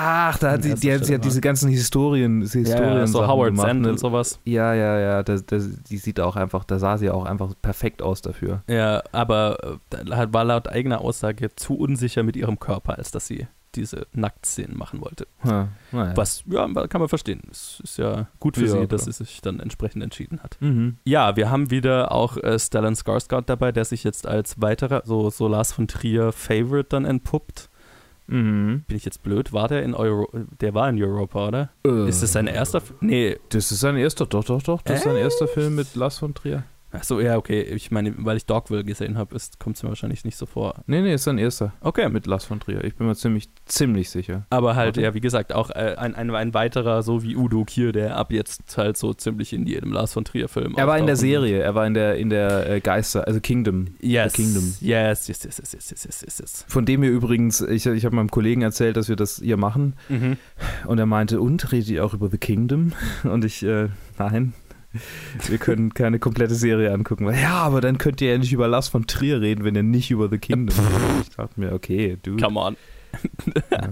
Ach, da hat sie, die, hat- sie Stelle hat diese ganzen Historien, Historien ja, so Sachen Howard gemacht, Sand ne? und sowas. Ja, ja, ja, das, das, die sieht auch einfach, da sah sie auch einfach perfekt aus dafür. Ja, aber äh, war laut eigener Aussage zu unsicher mit ihrem Körper, als dass sie diese Nacktszenen machen wollte. Ha, naja. Was, ja, kann man verstehen. Es ist ja gut für Ja, sie, dass sie sich dann entsprechend entschieden hat. Mhm. Ja, wir haben wieder auch äh, Stellan Skarsgård dabei, der sich jetzt als weiterer, so, so Lars von Trier Favorite dann entpuppt. Mhm. Bin ich jetzt blöd? War der in Euro, der war in Europa, oder? Äh, Ist das sein erster? F nee. Das ist sein erster, doch, doch, doch. Das ist sein erster Film mit Lars von Trier. Achso, ja, okay. Ich meine, weil ich Dogville gesehen habe, kommt es mir wahrscheinlich nicht so vor. Nee, nee, ist sein erster. Okay. Mit Lars von Trier. Ich bin mir ziemlich, ziemlich sicher. Aber halt, Warte. ja, wie gesagt, auch äh, ein, ein, ein weiterer, so wie Udo Kier, der ab jetzt halt so ziemlich in jedem Lars von Trier-Film Er war in der Serie, er war in der, in der äh, Geister, also Kingdom. Yes. Kingdom. Yes, yes, yes, yes, yes, yes, yes, yes. Von dem wir übrigens, ich, ich habe meinem Kollegen erzählt, dass wir das hier machen. Mhm. Und er meinte, und redet ihr auch über The Kingdom? Und ich, äh, nein. Wir können keine komplette Serie angucken. Weil, ja, aber dann könnt ihr ja nicht über Lars von Trier reden, wenn ihr nicht über The Kingdom redet. Ich dachte mir, okay, du. Come on.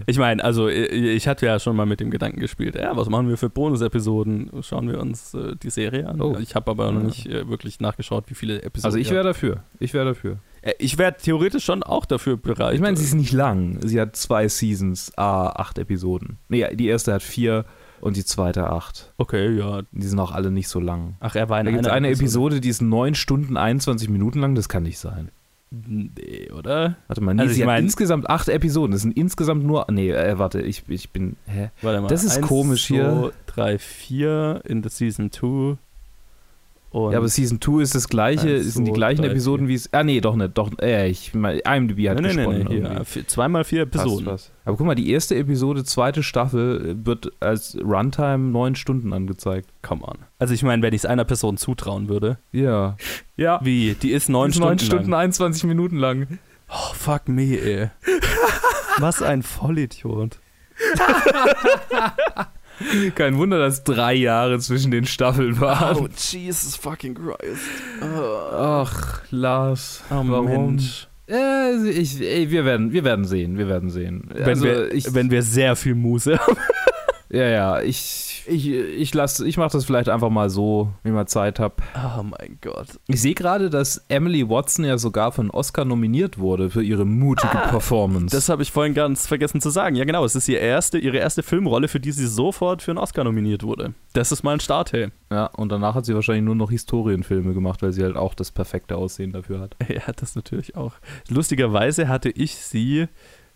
Ich meine, also ich, hatte ja schon mal mit dem Gedanken gespielt, ja, was machen wir für Bonusepisoden? Schauen wir uns äh, die Serie an? Oh. Ich habe aber noch nicht äh, wirklich nachgeschaut, wie viele Episoden. Also ich wäre dafür. Ich wäre dafür. Äh, Ich wäre theoretisch schon auch dafür bereit. Ich meine, sie ist nicht lang. Sie hat zwei Seasons, ah, acht Episoden. Nee, die erste hat vier und die zweite acht. Okay, ja. Die sind auch alle nicht so lang. Ach, er war in Da gibt es einer eine Episode, die ist 9 Stunden 21 Minuten lang, das kann nicht sein. Nee, oder? Warte mal, nee, Also sie hat insgesamt acht Episoden. Das sind insgesamt nur. Nee, äh, warte, ich, ich bin. Hä? Warte mal. Das ist Eins, komisch hier. 2, 3, 4 in der Season 2. Und ja, aber Season 2 ist das gleiche, sind die gleichen drei, Episoden wie es. Ah, nee, doch nicht. Doch, äh, ich meine, IMDb hat nee, nee, nee, gesponnen. nee, hier, vier- zweimal vier Passt Episoden. was. Aber guck mal, die erste Episode, zweite Staffel, äh, wird als Runtime neun Stunden angezeigt. Come on. Also ich meine, wenn ich es einer Person zutrauen würde. Ja. Ja. Wie? Die ist neun Stunden, neun Stunden, lang. 21 Minuten lang. Oh, fuck me, ey. Was ein Vollidiot. Kein Wunder, dass drei Jahre zwischen den Staffeln waren. Oh, Jesus fucking Christ. Ach, Lars. Oh, warum? Mensch. Äh, ich, ey, wir, werden, wir werden sehen, wir werden sehen. Wenn, Also, wir, ich, wenn wir sehr viel Muße haben. Ja, ja, ich, ich, ich, lass, ich mache das vielleicht einfach mal so, wenn ich mal Zeit habe. Oh mein Gott. Ich sehe gerade, dass Emily Watson ja sogar für einen Oscar nominiert wurde für ihre mutige Performance. Das habe ich vorhin ganz vergessen zu sagen. Ja, genau. Es ist ihre erste, ihre erste Filmrolle, für die sie sofort für einen Oscar nominiert wurde. Das ist mal ein Start, hey. ja, und danach hat sie wahrscheinlich nur noch Historienfilme gemacht, weil sie halt auch das perfekte Aussehen dafür hat. Ja, das natürlich auch. Lustigerweise hatte ich sie,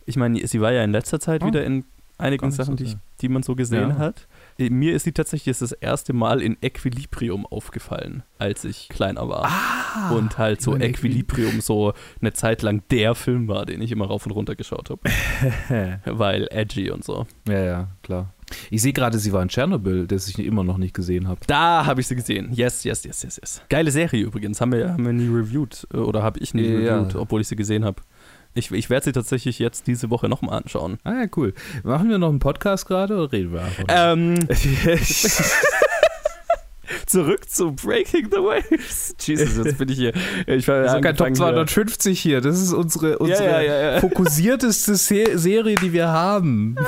ich meine, sie war ja in letzter Zeit Oh. wieder in einigen nicht so Sachen, die, ich, die man so gesehen Ja. hat. Äh, Mir ist sie tatsächlich das erste Mal in Equilibrium aufgefallen, als ich kleiner war. Ah, und halt so Equilibrium so eine Zeit lang der Film war, den ich immer rauf und runter geschaut habe. Weil edgy und so. ja, ja, klar. Ich sehe gerade, sie war in Tschernobyl, das ich immer noch nicht gesehen habe. Da habe ich sie gesehen. Yes, yes, yes, yes, yes. Geile Serie übrigens. Haben wir, haben wir nie reviewed. äh, Oder habe ich nie Ja. reviewed, obwohl ich sie gesehen habe. Ich, ich werde sie tatsächlich jetzt diese Woche nochmal anschauen. Ah ja, cool. Machen wir noch einen Podcast gerade oder reden wir einfach? Ähm, zurück zu Breaking the Waves. Jesus, jetzt bin ich hier. Ich war sogar Top angefangen, 250 hier. Das ist unsere, unsere ja, ja, ja. fokussierteste Se Serie, die wir haben.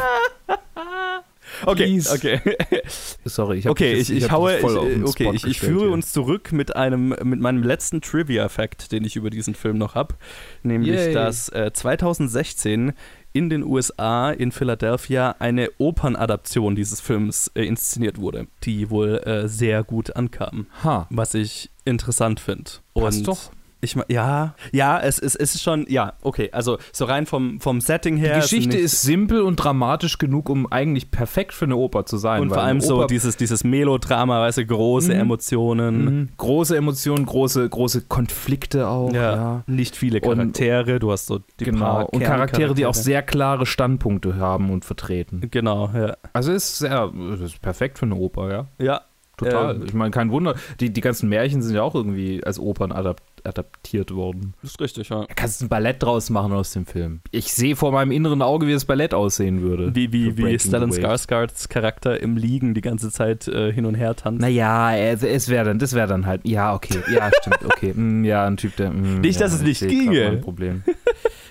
Okay, Please. okay. Sorry, ich habe Okay, ich, ich, hab haue, auf ich, den okay, Spot ich, ich führe hier. uns zurück mit einem, mit meinem letzten Trivia-Fact, den ich über diesen Film noch habe. Nämlich, Yay. dass äh, 2016 in den USA, in Philadelphia, eine Opernadaption dieses Films äh, inszeniert wurde, die wohl äh, sehr gut ankam, Ha, was ich interessant finde. Passt doch. Ich ja, ja, es, es, es ist schon, ja, okay, also so rein vom, vom Setting die her. es Geschichte nicht- ist simpel und dramatisch genug, um eigentlich perfekt für eine Oper zu sein. und vor allem so dieses, dieses Melodrama, weißt du, große Mhm. Emotionen. Mhm. große Emotionen, große, große Konflikte auch. Ja, ja. nicht viele Und- Charaktere, du hast so die Genau. Und Charaktere, die auch sehr klare Standpunkte haben und vertreten. Genau, ja. Also ist sehr, ist perfekt für eine Oper, ja. Ja, Total. Ähm, ich meine, kein Wunder. Die, die ganzen Märchen sind ja auch irgendwie als Opern adap adaptiert worden. ist richtig, ja. Da kannst du ein Ballett draus machen aus dem Film. Ich sehe vor meinem inneren Auge, wie das Ballett aussehen würde. Wie, wie, wie Stellan. Skarsgårds Charakter im Liegen die ganze Zeit äh, hin und her tanzt. Naja, es, es wäre dann, das wäre dann halt, ja, okay, ja, stimmt, okay, mm, ja, ein Typ, der, mm, Nicht, ja, dass es ich nicht ginge. Problem.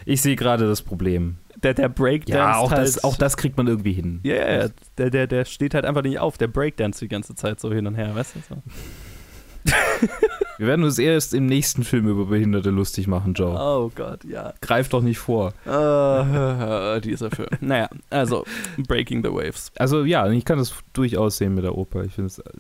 Ich sehe gerade das Problem. Der, der Breakdance Ja, auch halt, das, auch das kriegt man irgendwie hin. Ja, ja, ja. Der, der, der steht halt einfach nicht auf. Der Breakdance die ganze Zeit so hin und her, weißt du? So. Wir werden uns erst im nächsten Film über Behinderte lustig machen, Joe. Oh Gott, ja. Greif doch nicht vor. Äh, dieser Film. Naja, also Breaking the Waves. Also ja, ich kann das durchaus sehen mit der Oper. Ich finde es äh,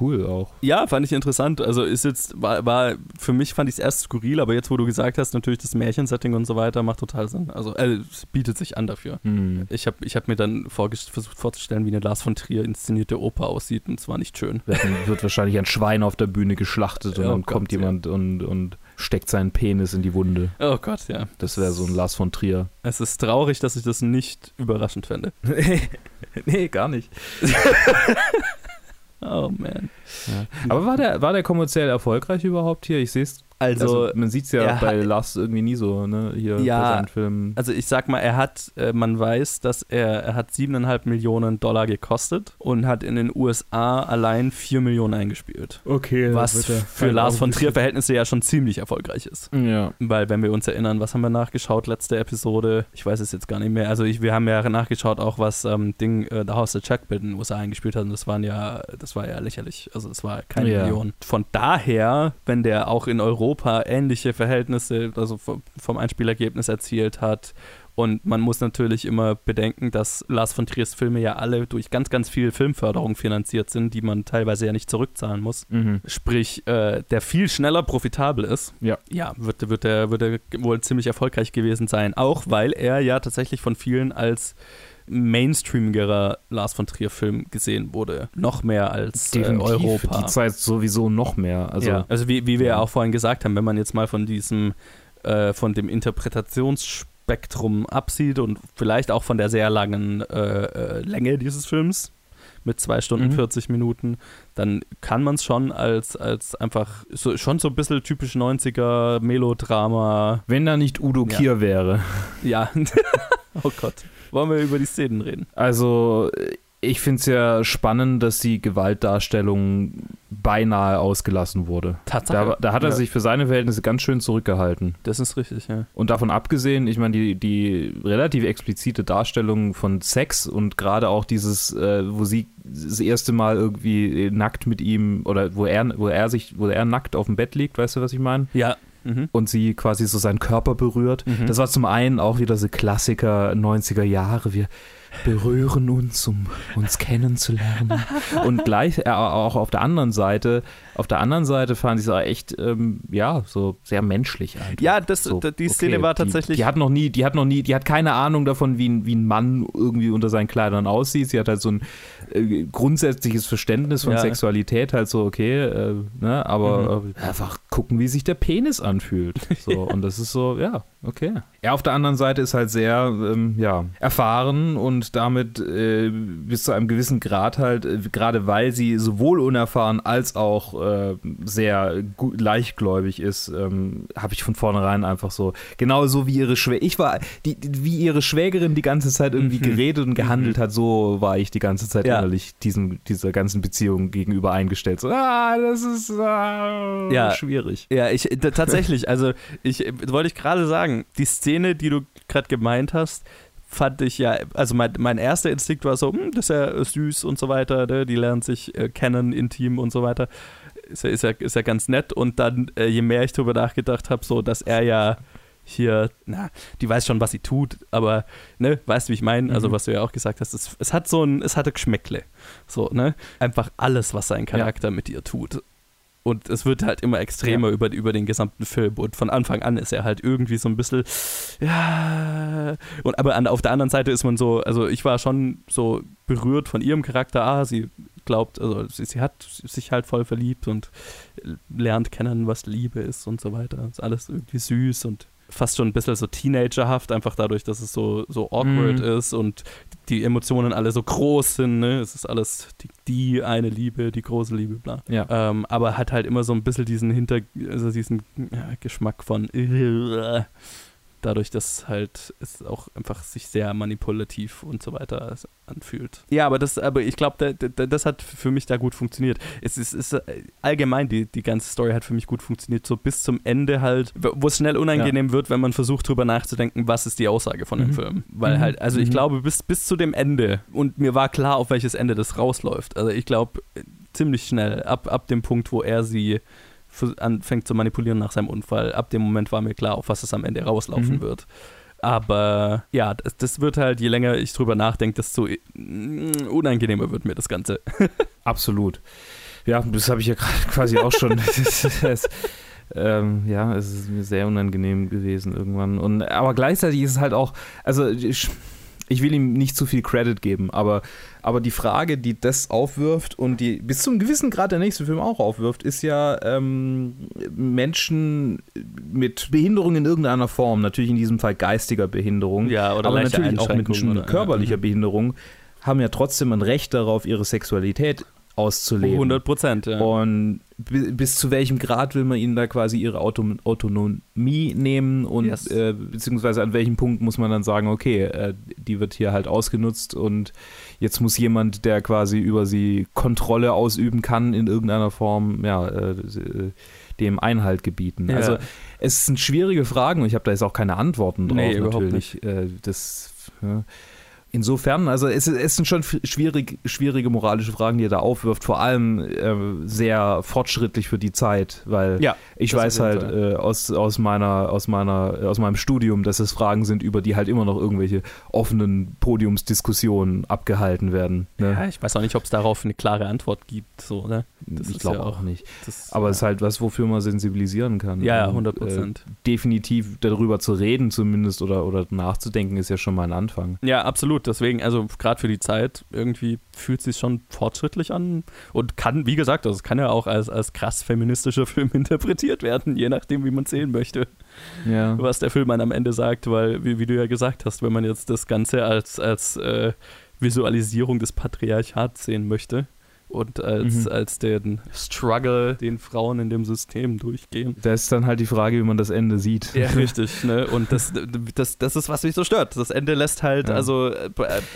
cool auch. Ja, fand ich interessant. Also ist jetzt, war, war für mich fand ich es erst skurril, aber jetzt, wo du gesagt hast, natürlich das Märchensetting und so weiter, macht total Sinn. Also äh, es bietet sich an dafür. Hm. Ich habe ich hab mir dann versucht vorzustellen, wie eine Lars von Trier inszenierte Oper aussieht und es war nicht schön. Wird wahrscheinlich ein Schwein auf der Bühne geschlachtet und Dann Gott, kommt ja. jemand und, und steckt seinen Penis in die Wunde. Oh Gott, ja. Das wäre so ein Lars von Trier. Es ist traurig, dass ich das nicht überraschend fände. nee, gar nicht. Oh man. Aber war der, war der kommerziell erfolgreich überhaupt hier? Ich sehe es. Also, Also, man sieht es ja bei hat- Lars irgendwie nie so, ne? Hier Ja, bei seinen Filmen. Also ich sag mal, er hat, äh, man weiß, dass er, er hat 7,5 Millionen Dollar gekostet und hat in den USA allein 4 Millionen eingespielt. Okay. Was für Lars von Trier Verhältnisse ja schon ziemlich erfolgreich ist. Ja. Weil, wenn wir uns erinnern, was haben wir nachgeschaut, letzte Episode? Ich weiß es jetzt gar nicht mehr. Also, ich, wir haben ja nachgeschaut, auch was ähm, Ding, äh, The House of Jackpot in den USA eingespielt hat. Und das waren ja, das war ja lächerlich. Also, es war keine Ja. Million. Von daher, wenn der auch in Europa Europa ähnliche Verhältnisse, also vom Einspielergebnis erzielt hat. Und man muss natürlich immer bedenken, dass Lars von Triers Filme ja alle durch ganz, ganz viel Filmförderung finanziert sind, die man teilweise ja nicht zurückzahlen muss. Mhm. Sprich, äh, der viel schneller profitabel ist. Ja. Ja, wird, wird, er, wird er wohl ziemlich erfolgreich gewesen sein. Auch weil er ja tatsächlich von vielen als mainstreamigerer Lars von Trier-Film gesehen wurde. Noch mehr als äh, Europa. Die Zeit sowieso noch mehr. Also, ja, also wie, wie wir ja auch vorhin gesagt haben, wenn man jetzt mal von diesem, äh, von dem Interpretationsspektrum absieht und vielleicht auch von der sehr langen äh, äh Länge dieses Films, mit zwei Stunden mhm. 40 Minuten, dann kann man es schon als, als einfach so, schon so ein bisschen typisch 90er Melodrama. Wenn da nicht Udo ja. Kier wäre. Ja. oh Gott. Wollen wir über die Szenen reden? Also, ich finde es ja spannend, dass die Gewaltdarstellung beinahe ausgelassen wurde. Tatsache. Da, da hat er ja. sich für seine Verhältnisse ganz schön zurückgehalten. Das ist richtig, ja. Und davon abgesehen, ich meine, die, die relativ explizite Darstellung von Sex und gerade auch dieses, äh, wo sie das erste Mal irgendwie nackt mit ihm oder wo er, wo er sich, wo er nackt auf dem Bett liegt, weißt du, was ich meine? Ja, Mhm. und sie quasi so seinen Körper berührt. Mhm. Das war zum einen auch wieder so Klassiker 90er Jahre. Wir berühren uns, um uns kennenzulernen. und gleich äh, auch auf der anderen Seite, auf der anderen Seite fand ich es auch echt, ähm, ja, so sehr menschlich. Einfach. Ja, das, so, die Szene okay, war tatsächlich. Die, die, hat noch nie, die hat noch nie, die hat keine Ahnung davon, wie ein, wie ein Mann irgendwie unter seinen Kleidern aussieht. Sie hat halt so ein äh, grundsätzliches Verständnis von ja. Sexualität, halt so, okay, äh, ne, aber mhm. äh, einfach gucken, wie sich der Penis anfühlt. So, und das ist so, ja, okay. Er auf der anderen Seite ist halt sehr, ähm, ja, erfahren und damit äh, bis zu einem gewissen Grad halt, gerade weil sie sowohl unerfahren als auch sehr gut, leichtgläubig ist, ähm, habe ich von vornherein einfach so, genauso wie ihre Schwägerin, ich war, die, wie ihre Schwägerin die ganze Zeit irgendwie mhm. geredet und gehandelt mhm. hat, so war ich die ganze Zeit ja. Innerlich diesem, dieser ganzen Beziehung gegenüber eingestellt. So, ah, das ist ah, ja. schwierig. Ja, ich tatsächlich, also ich wollte ich gerade sagen, die Szene, die du gerade gemeint hast, fand ich ja, also mein, mein erster Instinkt war so, hm, das ist ja süß und so weiter, ne? die lernen sich äh, kennen, intim und so weiter. Ist ja, ist ja, ist ja ganz nett. Und dann, äh, je mehr ich darüber nachgedacht habe, so, dass er ja hier, na, die weiß schon, was sie tut, aber, ne, weißt du, wie ich meine? Also, mhm. was du ja auch gesagt hast, es, es hat so ein, es hatte Geschmäckle. So, ne? Einfach alles, was sein Charakter ja. mit ihr tut. Und es wird halt immer extremer ja. über, über den gesamten Film. Und von Anfang an ist er halt irgendwie so ein bisschen, ja. Und aber an, auf der anderen Seite ist man so, also ich war schon so berührt von ihrem Charakter. Ah, sie glaubt, also sie, sie hat sich halt voll verliebt und lernt kennen, was Liebe ist und so weiter. Ist alles irgendwie süß und fast schon ein bisschen so teenagerhaft, einfach dadurch, dass es so, so awkward mm. ist und die Emotionen alle so groß sind. Ne? Es ist alles die, die eine Liebe, die große Liebe, bla. Ja. Ähm, aber hat halt immer so ein bisschen diesen Hinter, also diesen Geschmack von dadurch, dass halt es auch einfach sich sehr manipulativ und so weiter anfühlt. Ja, aber das, aber ich glaube, das hat für mich da gut funktioniert. Es ist, ist, äh, allgemein, die, die ganze Story hat für mich gut funktioniert, so bis zum Ende halt, wo es schnell unangenehm ja. wird, wenn man versucht drüber nachzudenken, was ist die Aussage von mhm. dem Film. Weil mhm. halt, also ich mhm. glaube, bis, bis zu dem Ende, und mir war klar, auf welches Ende das rausläuft. Also ich glaube, ziemlich schnell, ab, ab dem Punkt, wo er sie anfängt zu manipulieren nach seinem Unfall. Ab dem Moment war mir klar, auf was es am Ende rauslaufen mhm. wird. Aber ja, das, das, wird halt, je länger ich drüber nachdenke, desto mm, unangenehmer wird mir das Ganze. Absolut. Ja, das habe ich ja quasi auch schon. das, ähm, ja, es ist mir sehr unangenehm gewesen irgendwann. Und, aber gleichzeitig ist es halt auch, also ich, ich will ihm nicht zu viel Credit geben, aber, aber die Frage, die das aufwirft und die bis zu einem gewissen Grad der nächste Film auch aufwirft, ist ja ähm, Menschen mit Behinderung in irgendeiner Form, natürlich in diesem Fall geistiger Behinderung, ja, oder aber natürlich auch Menschen mit körperlicher ja. Behinderung, haben ja trotzdem ein Recht darauf, ihre Sexualität auszuleben. 100 Prozent, ja. Und bis zu welchem Grad will man ihnen da quasi ihre Auto Autonomie nehmen und yes. äh, beziehungsweise an welchem Punkt muss man dann sagen, okay, äh, die wird hier halt ausgenutzt und jetzt muss jemand, der quasi über sie Kontrolle ausüben kann in irgendeiner Form, ja, äh, dem Einhalt gebieten. Ja. Also es sind schwierige Fragen und ich habe da jetzt auch keine Antworten drauf nee, natürlich. Äh, das ja Insofern, also es, es sind schon schwierig, schwierige moralische Fragen, die er da aufwirft, vor allem äh, sehr fortschrittlich für die Zeit, weil Ja, ich weiß halt äh, aus, aus, meiner, aus, meiner, aus meinem Studium, dass es Fragen sind, über die halt immer noch irgendwelche offenen Podiumsdiskussionen abgehalten werden. Ja, Ne? ich weiß auch nicht, ob es darauf eine klare Antwort gibt. So, ne? das ich glaube ja auch auch- nicht. Das, Aber ja. es ist halt was, wofür man sensibilisieren kann. ja, ja, Und, 100 Äh, Prozent. definitiv darüber zu reden zumindest oder, oder nachzudenken, ist ja schon mal ein Anfang. Ja, absolut. Deswegen, also gerade für die Zeit, irgendwie fühlt es sich schon fortschrittlich an und kann, wie gesagt, also es kann ja auch als, als krass feministischer Film interpretiert werden, je nachdem, wie man sehen möchte, Ja. was der Film dann am Ende sagt, weil, wie, wie du ja gesagt hast, wenn man jetzt das Ganze als, als äh, Visualisierung des Patriarchats sehen möchte und als, Mhm. als den Struggle, den Frauen in dem System durchgehen. Da ist dann halt die Frage, wie man das Ende sieht. Ja, richtig, ne? Und das, das, das ist, was mich so stört. Das Ende lässt halt, Ja. also äh,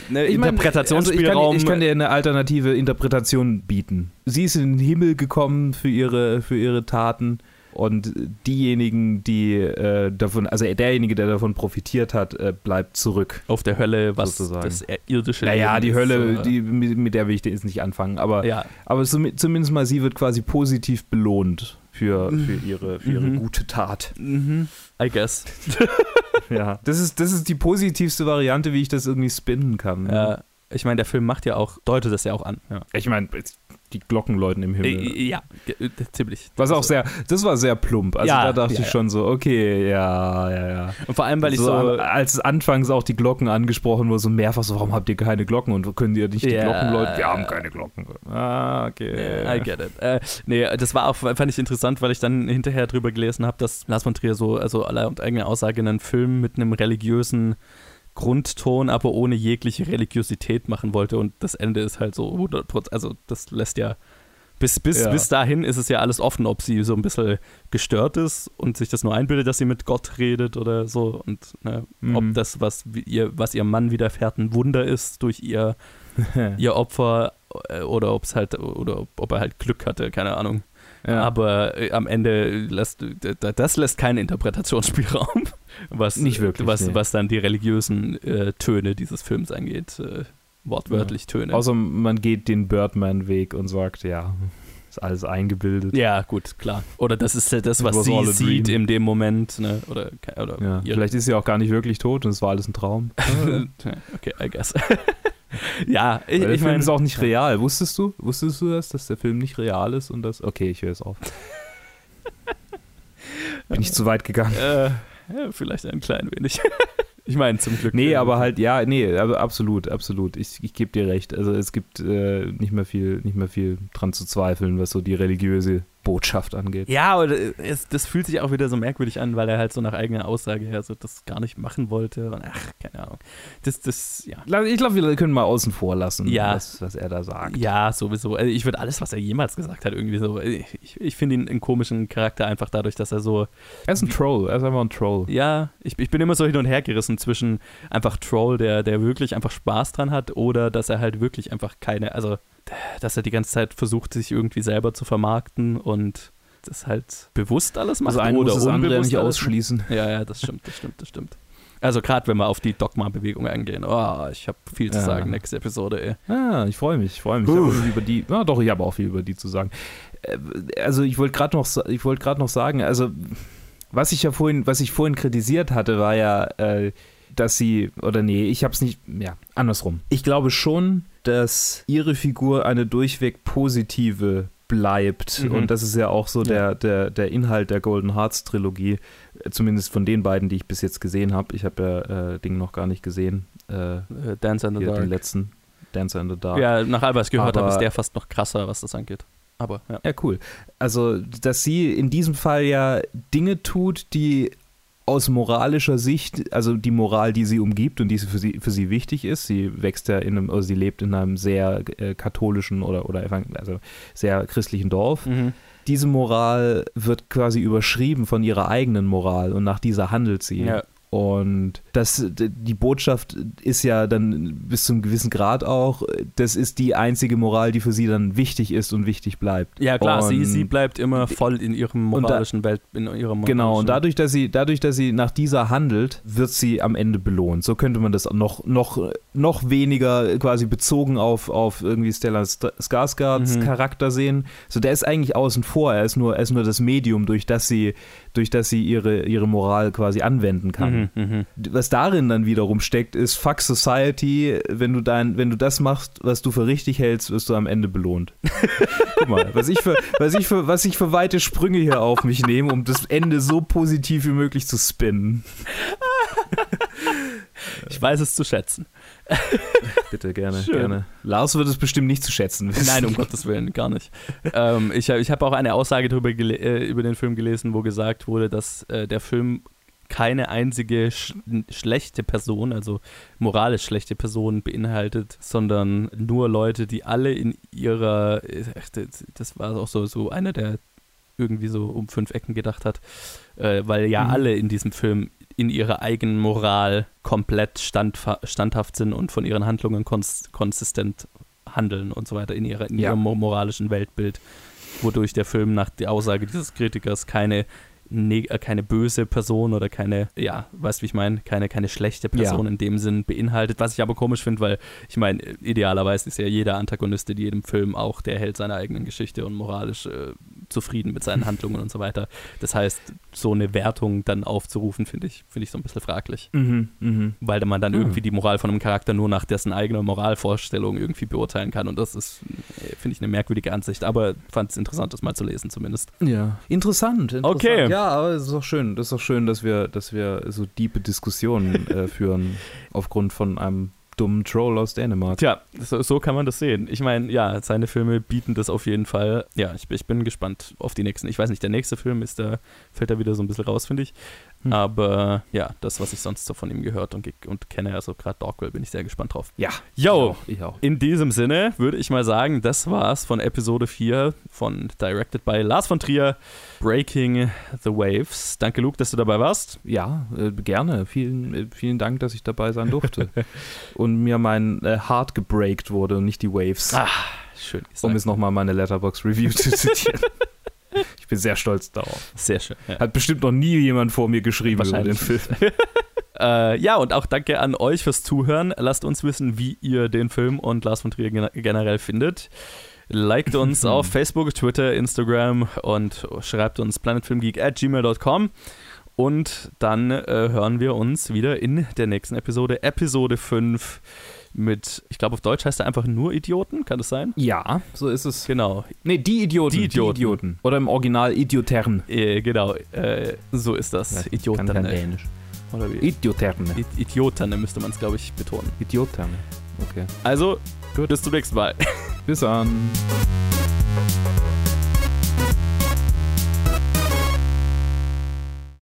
ne, Ich mein, Interpretationsspielraum. Also ich, kann, ich kann dir eine alternative Interpretation bieten. Sie ist in den Himmel gekommen für ihre, für ihre Taten und diejenigen, die äh, davon, also derjenige, der davon profitiert hat, äh, bleibt zurück. auf der Hölle, was Sozusagen. das irdische Naja, Leben die ist, Hölle, die, mit, mit der will ich jetzt nicht anfangen, aber, ja, aber zum- zumindest mal sie wird quasi positiv belohnt für, für, ihre, für ihre Mhm. gute Tat. mhm, I guess. Ja. Das ist, das ist die positivste Variante, wie ich das irgendwie spinnen kann. Ja, ich meine, der Film macht ja auch, deutet das ja auch an. Ja, Ich meine, die Glocken läuten im Himmel. Äh, ja äh, ziemlich. Was auch sehr, das war sehr plump. Also Ja, da dachte ja, ich schon so, okay, ja, ja, ja. Und vor allem, weil ich so, so. als anfangs auch die Glocken angesprochen wurde, so mehrfach so, warum habt ihr keine Glocken und können ihr nicht die. Glocken läuten? Wir haben keine Glocken. Ah, okay. I get it. Äh, nee, das war auch, fand ich interessant, weil ich dann hinterher drüber gelesen habe, dass Lars von Trier so, also aller und eigene Aussage, einen Film mit einem religiösen Grundton, aber ohne jegliche Religiosität machen wollte und das Ende ist halt so 100%, also das lässt ja, bis, bis, Ja. bis dahin ist es ja alles offen, ob sie so ein bisschen gestört ist und sich das nur einbildet, dass sie mit Gott redet oder so und ne, Mhm. ob das, was ihr, was ihrem Mann widerfährt, ein Wunder ist durch ihr ihr Opfer äh, oder ob es halt oder ob, ob er halt Glück hatte, keine Ahnung. ja. Aber äh, am Ende lässt das lässt keinen Interpretationsspielraum, was Nicht wirklich, was, nee. was dann die religiösen äh, Töne dieses Films angeht, äh, wortwörtlich Töne. Außer man geht den Birdman-Weg und sagt, ja, ist alles eingebildet. ja, gut, klar. Oder das ist ja das, was sie sieht in dem Moment, ne? Oder, oder Ja, Vielleicht ist sie auch gar nicht wirklich tot und es war alles ein Traum. okay, I guess. ja, ich, Weil der ich Film meine, ist auch nicht real. Wusstest du? Wusstest du das, dass der Film nicht real ist und das? Okay, ich höre es auf. Bin ich zu weit gegangen? äh, ja, vielleicht ein klein wenig. ich meine, zum Glück. Nee, aber halt, ja, nee, aber absolut, absolut. Ich, ich gebe dir recht. Also es gibt äh, nicht mehr viel, nicht mehr viel dran zu zweifeln, was so die religiöse Botschaft angeht. Ja, aber es, das fühlt sich auch wieder so merkwürdig an, weil er halt so nach eigener Aussage her so das gar nicht machen wollte. Und ach, keine Ahnung. Das, das, ja. Ich glaube, wir können mal außen vor lassen, Ja. was, was er da sagt. Ja, sowieso. Also ich würde alles, was er jemals gesagt hat, irgendwie so. Ich, ich finde ihn einen komischen Charakter einfach dadurch, dass er so. Er ist ein Troll, er ist einfach ein Troll. Ja, ich, ich bin immer so hin und her gerissen zwischen einfach Troll, der, der wirklich einfach Spaß dran hat, oder dass er halt wirklich einfach keine. Also, dass er die ganze Zeit versucht, sich irgendwie selber zu vermarkten und das halt bewusst alles macht Also eine oder das andere unbewusst nicht ausschließen. Ja, ja, das stimmt, das stimmt, das stimmt. Also gerade wenn wir auf die Dogma-Bewegung eingehen. Oh, ich habe viel zu Ja. sagen, nächste Episode, ey. Ah, ich freue mich, ich freue mich. Ich über die, ja doch, ich habe auch viel über die zu sagen. Äh, Also ich wollte gerade noch, ich wollte gerade noch sagen, also was ich ja vorhin, was ich vorhin kritisiert hatte, war ja, äh, dass sie, oder nee, ich habe es nicht, ja, andersrum. Ich glaube schon, dass ihre Figur eine durchweg positive bleibt. Mhm. Und das ist ja auch so Ja. der, der, der Inhalt der Golden Hearts Trilogie, äh, zumindest von den beiden, die ich bis jetzt gesehen habe. Ich habe ja äh, Ding noch gar nicht gesehen, äh, Äh, Dance in the hier den Dark. letzten Dancer in the Dark. Ja, nach allem, was ich gehört habe, ist der fast noch krasser, was das angeht. Aber ja. Ja, cool. Also, dass sie in diesem Fall ja Dinge tut, die aus moralischer Sicht, also die Moral, die sie umgibt und die für sie, für sie wichtig ist, sie wächst ja in einem, also sie lebt in einem sehr äh, katholischen oder, oder also sehr christlichen Dorf. Mhm. Diese Moral wird quasi überschrieben von ihrer eigenen Moral und nach dieser handelt sie. Ja. Und das, die Botschaft ist ja dann bis zum gewissen Grad auch, das ist die einzige Moral, die für sie dann wichtig ist und wichtig bleibt. Ja klar, und sie, sie bleibt immer voll in ihrem moralischen da, Welt, in ihrem Genau, und dadurch, dass sie, dadurch, dass sie nach dieser handelt, wird sie am Ende belohnt. So könnte man das noch, noch, noch weniger quasi bezogen auf, auf irgendwie Stellan Skarsgards mhm. Charakter sehen. So, der ist eigentlich außen vor, er ist nur, er ist nur das Medium, durch das sie, durch das sie ihre, ihre Moral quasi anwenden kann. Mhm, mh. Was darin dann wiederum steckt, ist Fuck Society, wenn du dein, wenn du das machst, was du für richtig hältst, wirst du am Ende belohnt. Guck mal, was ich für, was ich für, was ich für weite Sprünge hier auf mich nehme, um das Ende so positiv wie möglich zu spinnen. Ich weiß es zu schätzen. Bitte, gerne, Schön. gerne. Lars wird es bestimmt nicht zu schätzen wissen. Nein, um Gottes Willen, gar nicht. ähm, ich ich habe auch eine Aussage darüber äh, über den Film gelesen, wo gesagt wurde, dass äh, der Film keine einzige sch schlechte Person, also moralisch schlechte Person beinhaltet, sondern nur Leute, die alle in ihrer, äh, das war auch so, so einer, der irgendwie so um fünf Ecken gedacht hat, äh, weil ja mhm. alle in diesem Film in ihrer eigenen Moral komplett standhaft sind und von ihren Handlungen kons konsistent handeln und so weiter in, ihrer, in ja. ihrem moralischen Weltbild, wodurch der Film nach der Aussage dieses Kritikers keine ne keine böse Person oder keine, ja, weißt du, wie ich meine, keine, keine schlechte Person ja. in dem Sinn beinhaltet. Was ich aber komisch finde, weil ich meine, idealerweise ist ja jeder Antagonist in jedem Film auch der Held seiner eigenen Geschichte und moralisch äh, zufrieden mit seinen Handlungen und so weiter. Das heißt, so eine Wertung dann aufzurufen, finde ich, finde ich so ein bisschen fraglich. Mhm, mh. Weil man dann mhm. irgendwie die Moral von einem Charakter nur nach dessen eigener Moralvorstellung irgendwie beurteilen kann. Und das ist, äh, finde ich, eine merkwürdige Ansicht. Aber fand es interessant, das mal zu lesen zumindest. Ja. Interessant, interessant. Okay. Ja, aber es ist auch schön. Das ist auch schön, dass wir, dass wir so diepe Diskussionen äh, führen aufgrund von einem dummen Troll aus Dänemark. Tja, so, so kann man das sehen. Ich meine, ja, seine Filme bieten das auf jeden Fall. Ja, ich, ich, bin gespannt auf die nächsten. Ich weiß nicht, der nächste Film ist da, fällt da wieder so ein bisschen raus, finde ich. Hm. Aber ja, das, was ich sonst so von ihm gehört und, und kenne, also gerade Dogville, bin ich sehr gespannt drauf. Ja. Yo, ich auch, in diesem Sinne würde ich mal sagen, das war's von Episode 4 von Directed by Lars von Trier, Breaking the Waves. Danke, Luke, dass du dabei warst. Ja, äh, gerne. Vielen, äh, vielen Dank, dass ich dabei sein durfte. und mir mein äh, Heart gebreakt wurde und nicht die Waves. Ah, schön gesagt. Um jetzt nochmal meine Letterbox-Review zu zitieren. Ich bin sehr stolz darauf. Sehr schön. Ja. Hat bestimmt noch nie jemand vor mir geschrieben über den Film. äh, ja, und auch danke an euch fürs Zuhören. Lasst uns wissen, wie ihr den Film und Lars von Trier generell findet. Liked uns auf Facebook, Twitter, Instagram und schreibt uns planetfilmgeek at gmail.com. Und dann äh, hören wir uns wieder in der nächsten Episode, Episode 5 mit, ich glaube auf Deutsch heißt er einfach nur Idioten, kann das sein? Ja, so ist es. Genau. Nee, die Idioten. Die Idioten. Die Idioten. Oder im Original Idiotern. Äh, genau, äh, so ist das. Ja, Idioten. Kann Dänisch. Oder wie? Idioterne. I Idioterne müsste man es, glaube ich, betonen. Idioterne. Okay. Also, Gut. bis zum nächsten Mal. Bis dann.